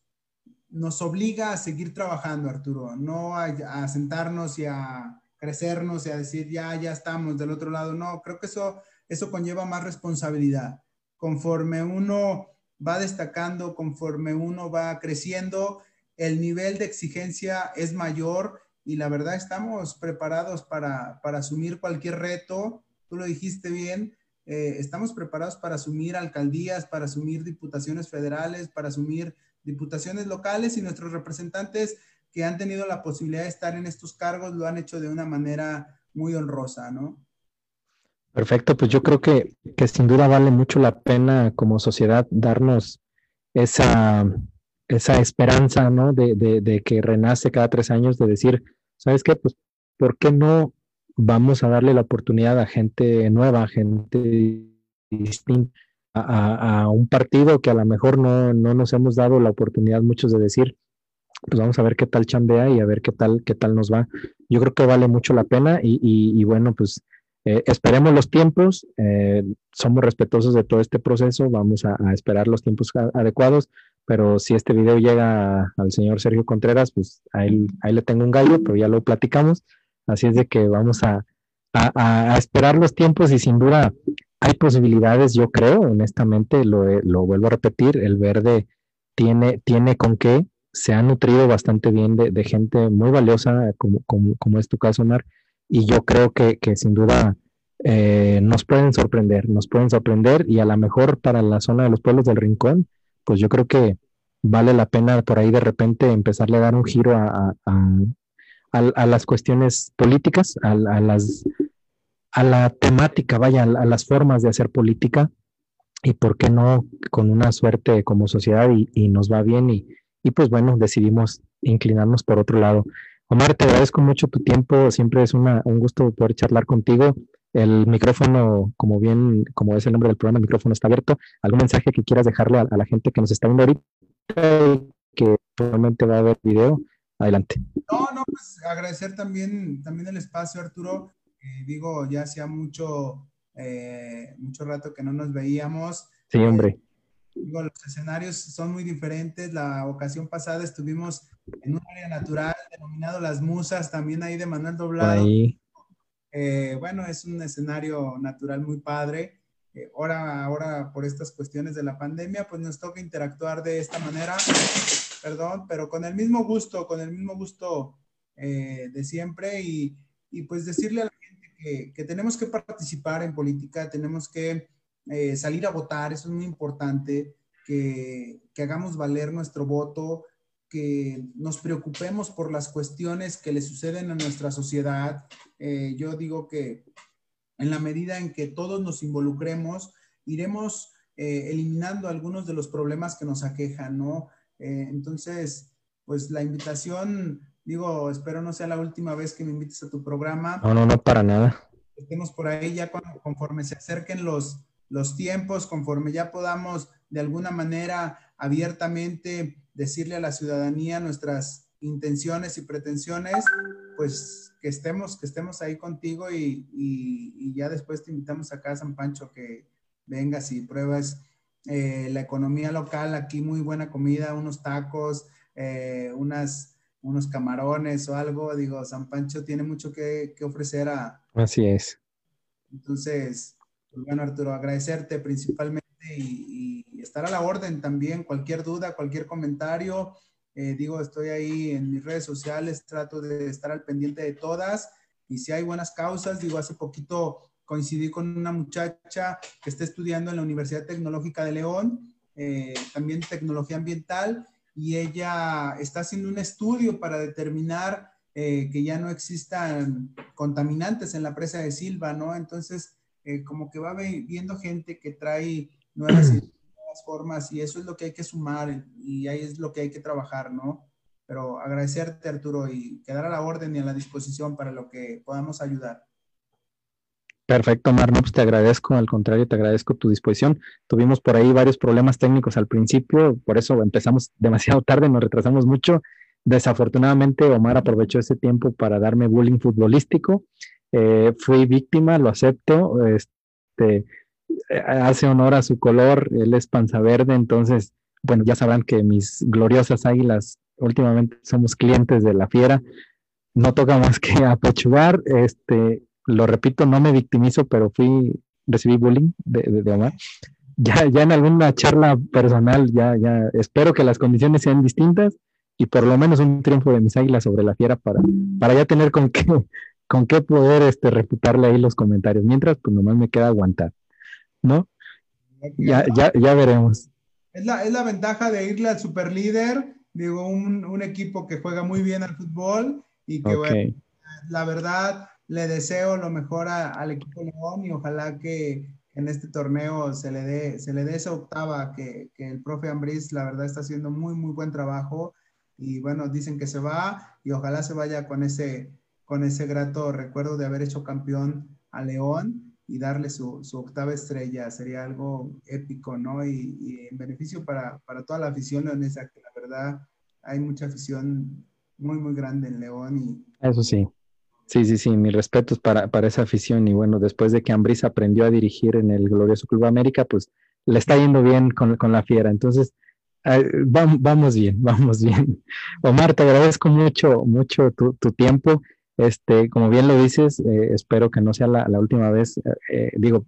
nos obliga a seguir trabajando, Arturo, no a, sentarnos y a crecernos y a decir, ya, ya estamos del otro lado. No, creo que eso, eso conlleva más responsabilidad. Conforme uno va destacando, conforme uno va creciendo, el nivel de exigencia es mayor y la verdad estamos preparados para, asumir cualquier reto. Tú lo dijiste bien, eh, estamos preparados para asumir alcaldías, para asumir diputaciones federales, para asumir diputaciones locales y nuestros representantes que han tenido la posibilidad de estar en estos cargos lo han hecho de una manera muy honrosa, ¿no? Perfecto, pues yo creo que, que sin duda vale mucho la pena como sociedad darnos esa, esa esperanza, ¿no? De, que renace cada tres años, de decir, ¿sabes qué? Pues, ¿por qué no vamos a darle la oportunidad a gente nueva, a gente distinta, a, un partido que a lo mejor no, no, nos hemos dado la oportunidad muchos de decir, pues vamos a ver qué tal chambea y a ver qué tal, qué tal nos va. Yo creo que vale mucho la pena y, bueno, pues eh, esperemos los tiempos, eh, somos respetuosos de todo este proceso, vamos a esperar los tiempos adecuados pero si este video llega al señor Sergio Contreras, pues ahí, ahí le tengo un gallo, pero ya lo platicamos. Así es de que vamos a, a, esperar los tiempos y sin duda hay posibilidades, yo creo, honestamente, lo, lo vuelvo a repetir, el verde tiene, tiene con qué, se ha nutrido bastante bien de, gente muy valiosa, como, como, como, es tu caso, Omar, y yo creo que, que sin duda eh, nos pueden sorprender, nos pueden sorprender y a lo mejor para la zona de los pueblos del Rincón, pues yo creo que vale la pena por ahí de repente empezarle a dar un giro a, las cuestiones políticas, a, a la temática, vaya, a, las formas de hacer política y por qué no con una suerte como sociedad y, nos va bien y, y, pues bueno, decidimos inclinarnos por otro lado. Omar, te agradezco mucho tu tiempo, siempre es una, un gusto poder charlar contigo. El micrófono, como bien, como es el nombre del programa, el micrófono está abierto. ¿Algún mensaje que quieras dejarle a, la gente que nos está viendo ahorita y que probablemente va a ver video? Adelante. No, no, pues agradecer también, también el espacio, Arturo. digo, ya hacía mucho, eh, mucho rato que no nos veíamos. Sí, hombre. digo, los escenarios son muy diferentes. La ocasión pasada estuvimos en un área natural denominado Las Musas, también ahí de Manuel Doblado. Ahí. Eh, bueno, es un escenario natural muy padre. Eh, ahora, ahora, por estas cuestiones de la pandemia, pues nos toca interactuar de esta manera, perdón, pero con el mismo gusto, con el mismo gusto eh, de siempre y, y, pues decirle a la gente que, que, tenemos que participar en política, tenemos que salir a votar, eso es muy importante, que, que hagamos valer nuestro voto, que nos preocupemos por las cuestiones que le suceden a nuestra sociedad. Eh, yo digo que en la medida en que todos nos involucremos, iremos eh, eliminando algunos de los problemas que nos aquejan, ¿no? Eh, entonces, pues la invitación, digo, espero no sea la última vez que me invites a tu programa. No, no, no, para nada. Estemos por ahí ya conforme se acerquen los, los tiempos, conforme ya podamos de alguna manera abiertamente decirle a la ciudadanía nuestras intenciones y pretensiones, pues que estemos, que estemos ahí contigo y, y, ya después te invitamos acá a San Pancho que vengas y pruebas eh, la economía local, aquí muy buena comida, unos tacos, eh, unas, unos camarones o algo. Digo, San Pancho tiene mucho que, que ofrecer a... Así es. Entonces, pues bueno, Arturo, agradecerte principalmente y, estar a la orden también. Cualquier duda, cualquier comentario, eh, digo, estoy ahí en mis redes sociales, trato de estar al pendiente de todas. Y si hay buenas causas, digo, hace poquito coincidí con una muchacha que está estudiando en la Universidad Tecnológica de León, eh, también tecnología ambiental, y ella está haciendo un estudio para determinar eh, que ya no existan contaminantes en la presa de Silva, ¿no? Entonces, como que va viendo gente que trae nuevas, *clears throat* formas y eso es lo que hay que sumar y ahí es lo que hay que trabajar, ¿no? Pero agradecerte, Arturo, y quedar a la orden y a la disposición para lo que podamos ayudar. Perfecto, Omar. No, pues te agradezco, al contrario, te agradezco tu disposición. Tuvimos por ahí varios problemas técnicos al principio, por eso empezamos demasiado tarde, nos retrasamos mucho. Desafortunadamente, Omar aprovechó ese tiempo para darme bullying futbolístico. Eh, fui víctima, lo acepto. Este, hace honor a su color, él es panza verde, entonces, bueno, ya sabrán que mis gloriosas águilas últimamente somos clientes de la fiera. No toca más que *laughs* apechugar. Este, lo repito, no me victimizo, pero fui, recibí bullying de, de, Omar. Ya, ya en alguna charla personal, ya, ya espero que las condiciones sean distintas y por lo menos un triunfo de mis águilas sobre la fiera para, para ya tener con qué, con qué poder este, refutarle ahí los comentarios. Mientras, pues nomás me queda aguantar, ¿no? Ya, ya, ya veremos. Es la, es la ventaja de irle al superlíder, digo, un, un equipo que juega muy bien al fútbol y que, bueno, la verdad, le deseo lo mejor al equipo León y ojalá que en este torneo se le dé, se le dé esa octava que, que el profe Ambris la verdad está haciendo muy, muy buen trabajo y bueno, dicen que se va y ojalá se vaya con ese, con ese grato recuerdo de haber hecho campeón a León y darle su, su octava estrella. Sería algo épico, ¿no? Y, y en beneficio para, para, toda la afición leonesa, que la verdad hay mucha afición muy, muy grande en León. Y, Eso sí. Sí, sí, sí, mis respetos para, para esa afición. Y bueno, después de que Ambris aprendió a dirigir en el glorioso Club América, pues le está yendo bien con, con la fiera. Entonces, vamos, vamos bien, *laughs* vamos bien. Omar, te agradezco mucho, mucho tu, tu tiempo. Este, como bien lo dices, eh, espero que no sea la, la última vez. Eh, eh, digo,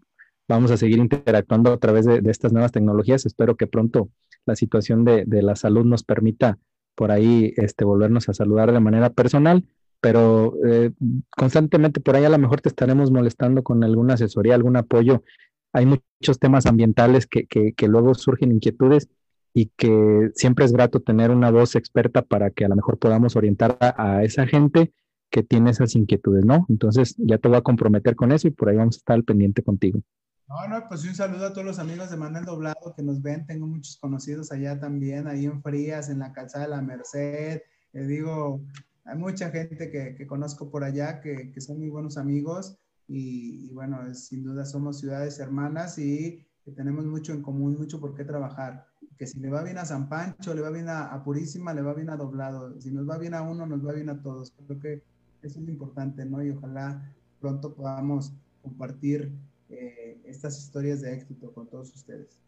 vamos a seguir interactuando a través de, de, estas nuevas tecnologías. Espero que pronto la situación de, de la salud nos permita por ahí este, volvernos a saludar de manera personal pero eh, constantemente por ahí a lo mejor te estaremos molestando con alguna asesoría, algún apoyo. Hay muchos temas ambientales que, que, que, luego surgen inquietudes y que siempre es grato tener una voz experta para que a lo mejor podamos orientar a, a esa gente que tiene esas inquietudes, ¿no? Entonces ya te voy a comprometer con eso y por ahí vamos a estar al pendiente contigo. No, no, pues un saludo a todos los amigos de Manuel Doblado que nos ven. Tengo muchos conocidos allá también, ahí en Frías, en la calzada de la Merced. Le digo, hay mucha gente que, que conozco por allá que, que, son muy buenos amigos y, y bueno, es, sin duda somos ciudades hermanas y que tenemos mucho en común, mucho por qué trabajar. Que si le va bien a San Pancho, le va bien a, a, Purísima, le va bien a Doblado. Si nos va bien a uno, nos va bien a todos. Creo que eso es lo importante, ¿no? Y ojalá pronto podamos compartir eh, estas historias de éxito con todos ustedes.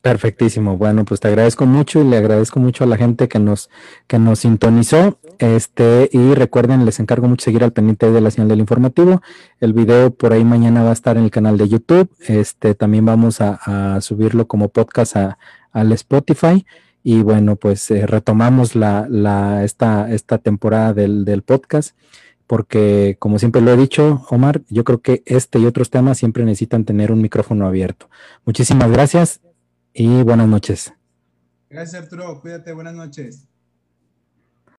Perfectísimo. Bueno, pues te agradezco mucho y le agradezco mucho a la gente que nos, que nos sintonizó. Este, y recuerden, les encargo mucho seguir al pendiente de la señal del informativo. El video por ahí mañana va a estar en el canal de YouTube. Este, también vamos a, a subirlo como podcast a, al Spotify. Y bueno, pues eh, retomamos la, la, esta, esta temporada del, del podcast porque como siempre lo he dicho, Omar, yo creo que este y otros temas siempre necesitan tener un micrófono abierto. Muchísimas gracias y buenas noches. Gracias Arturo, cuídate, buenas noches.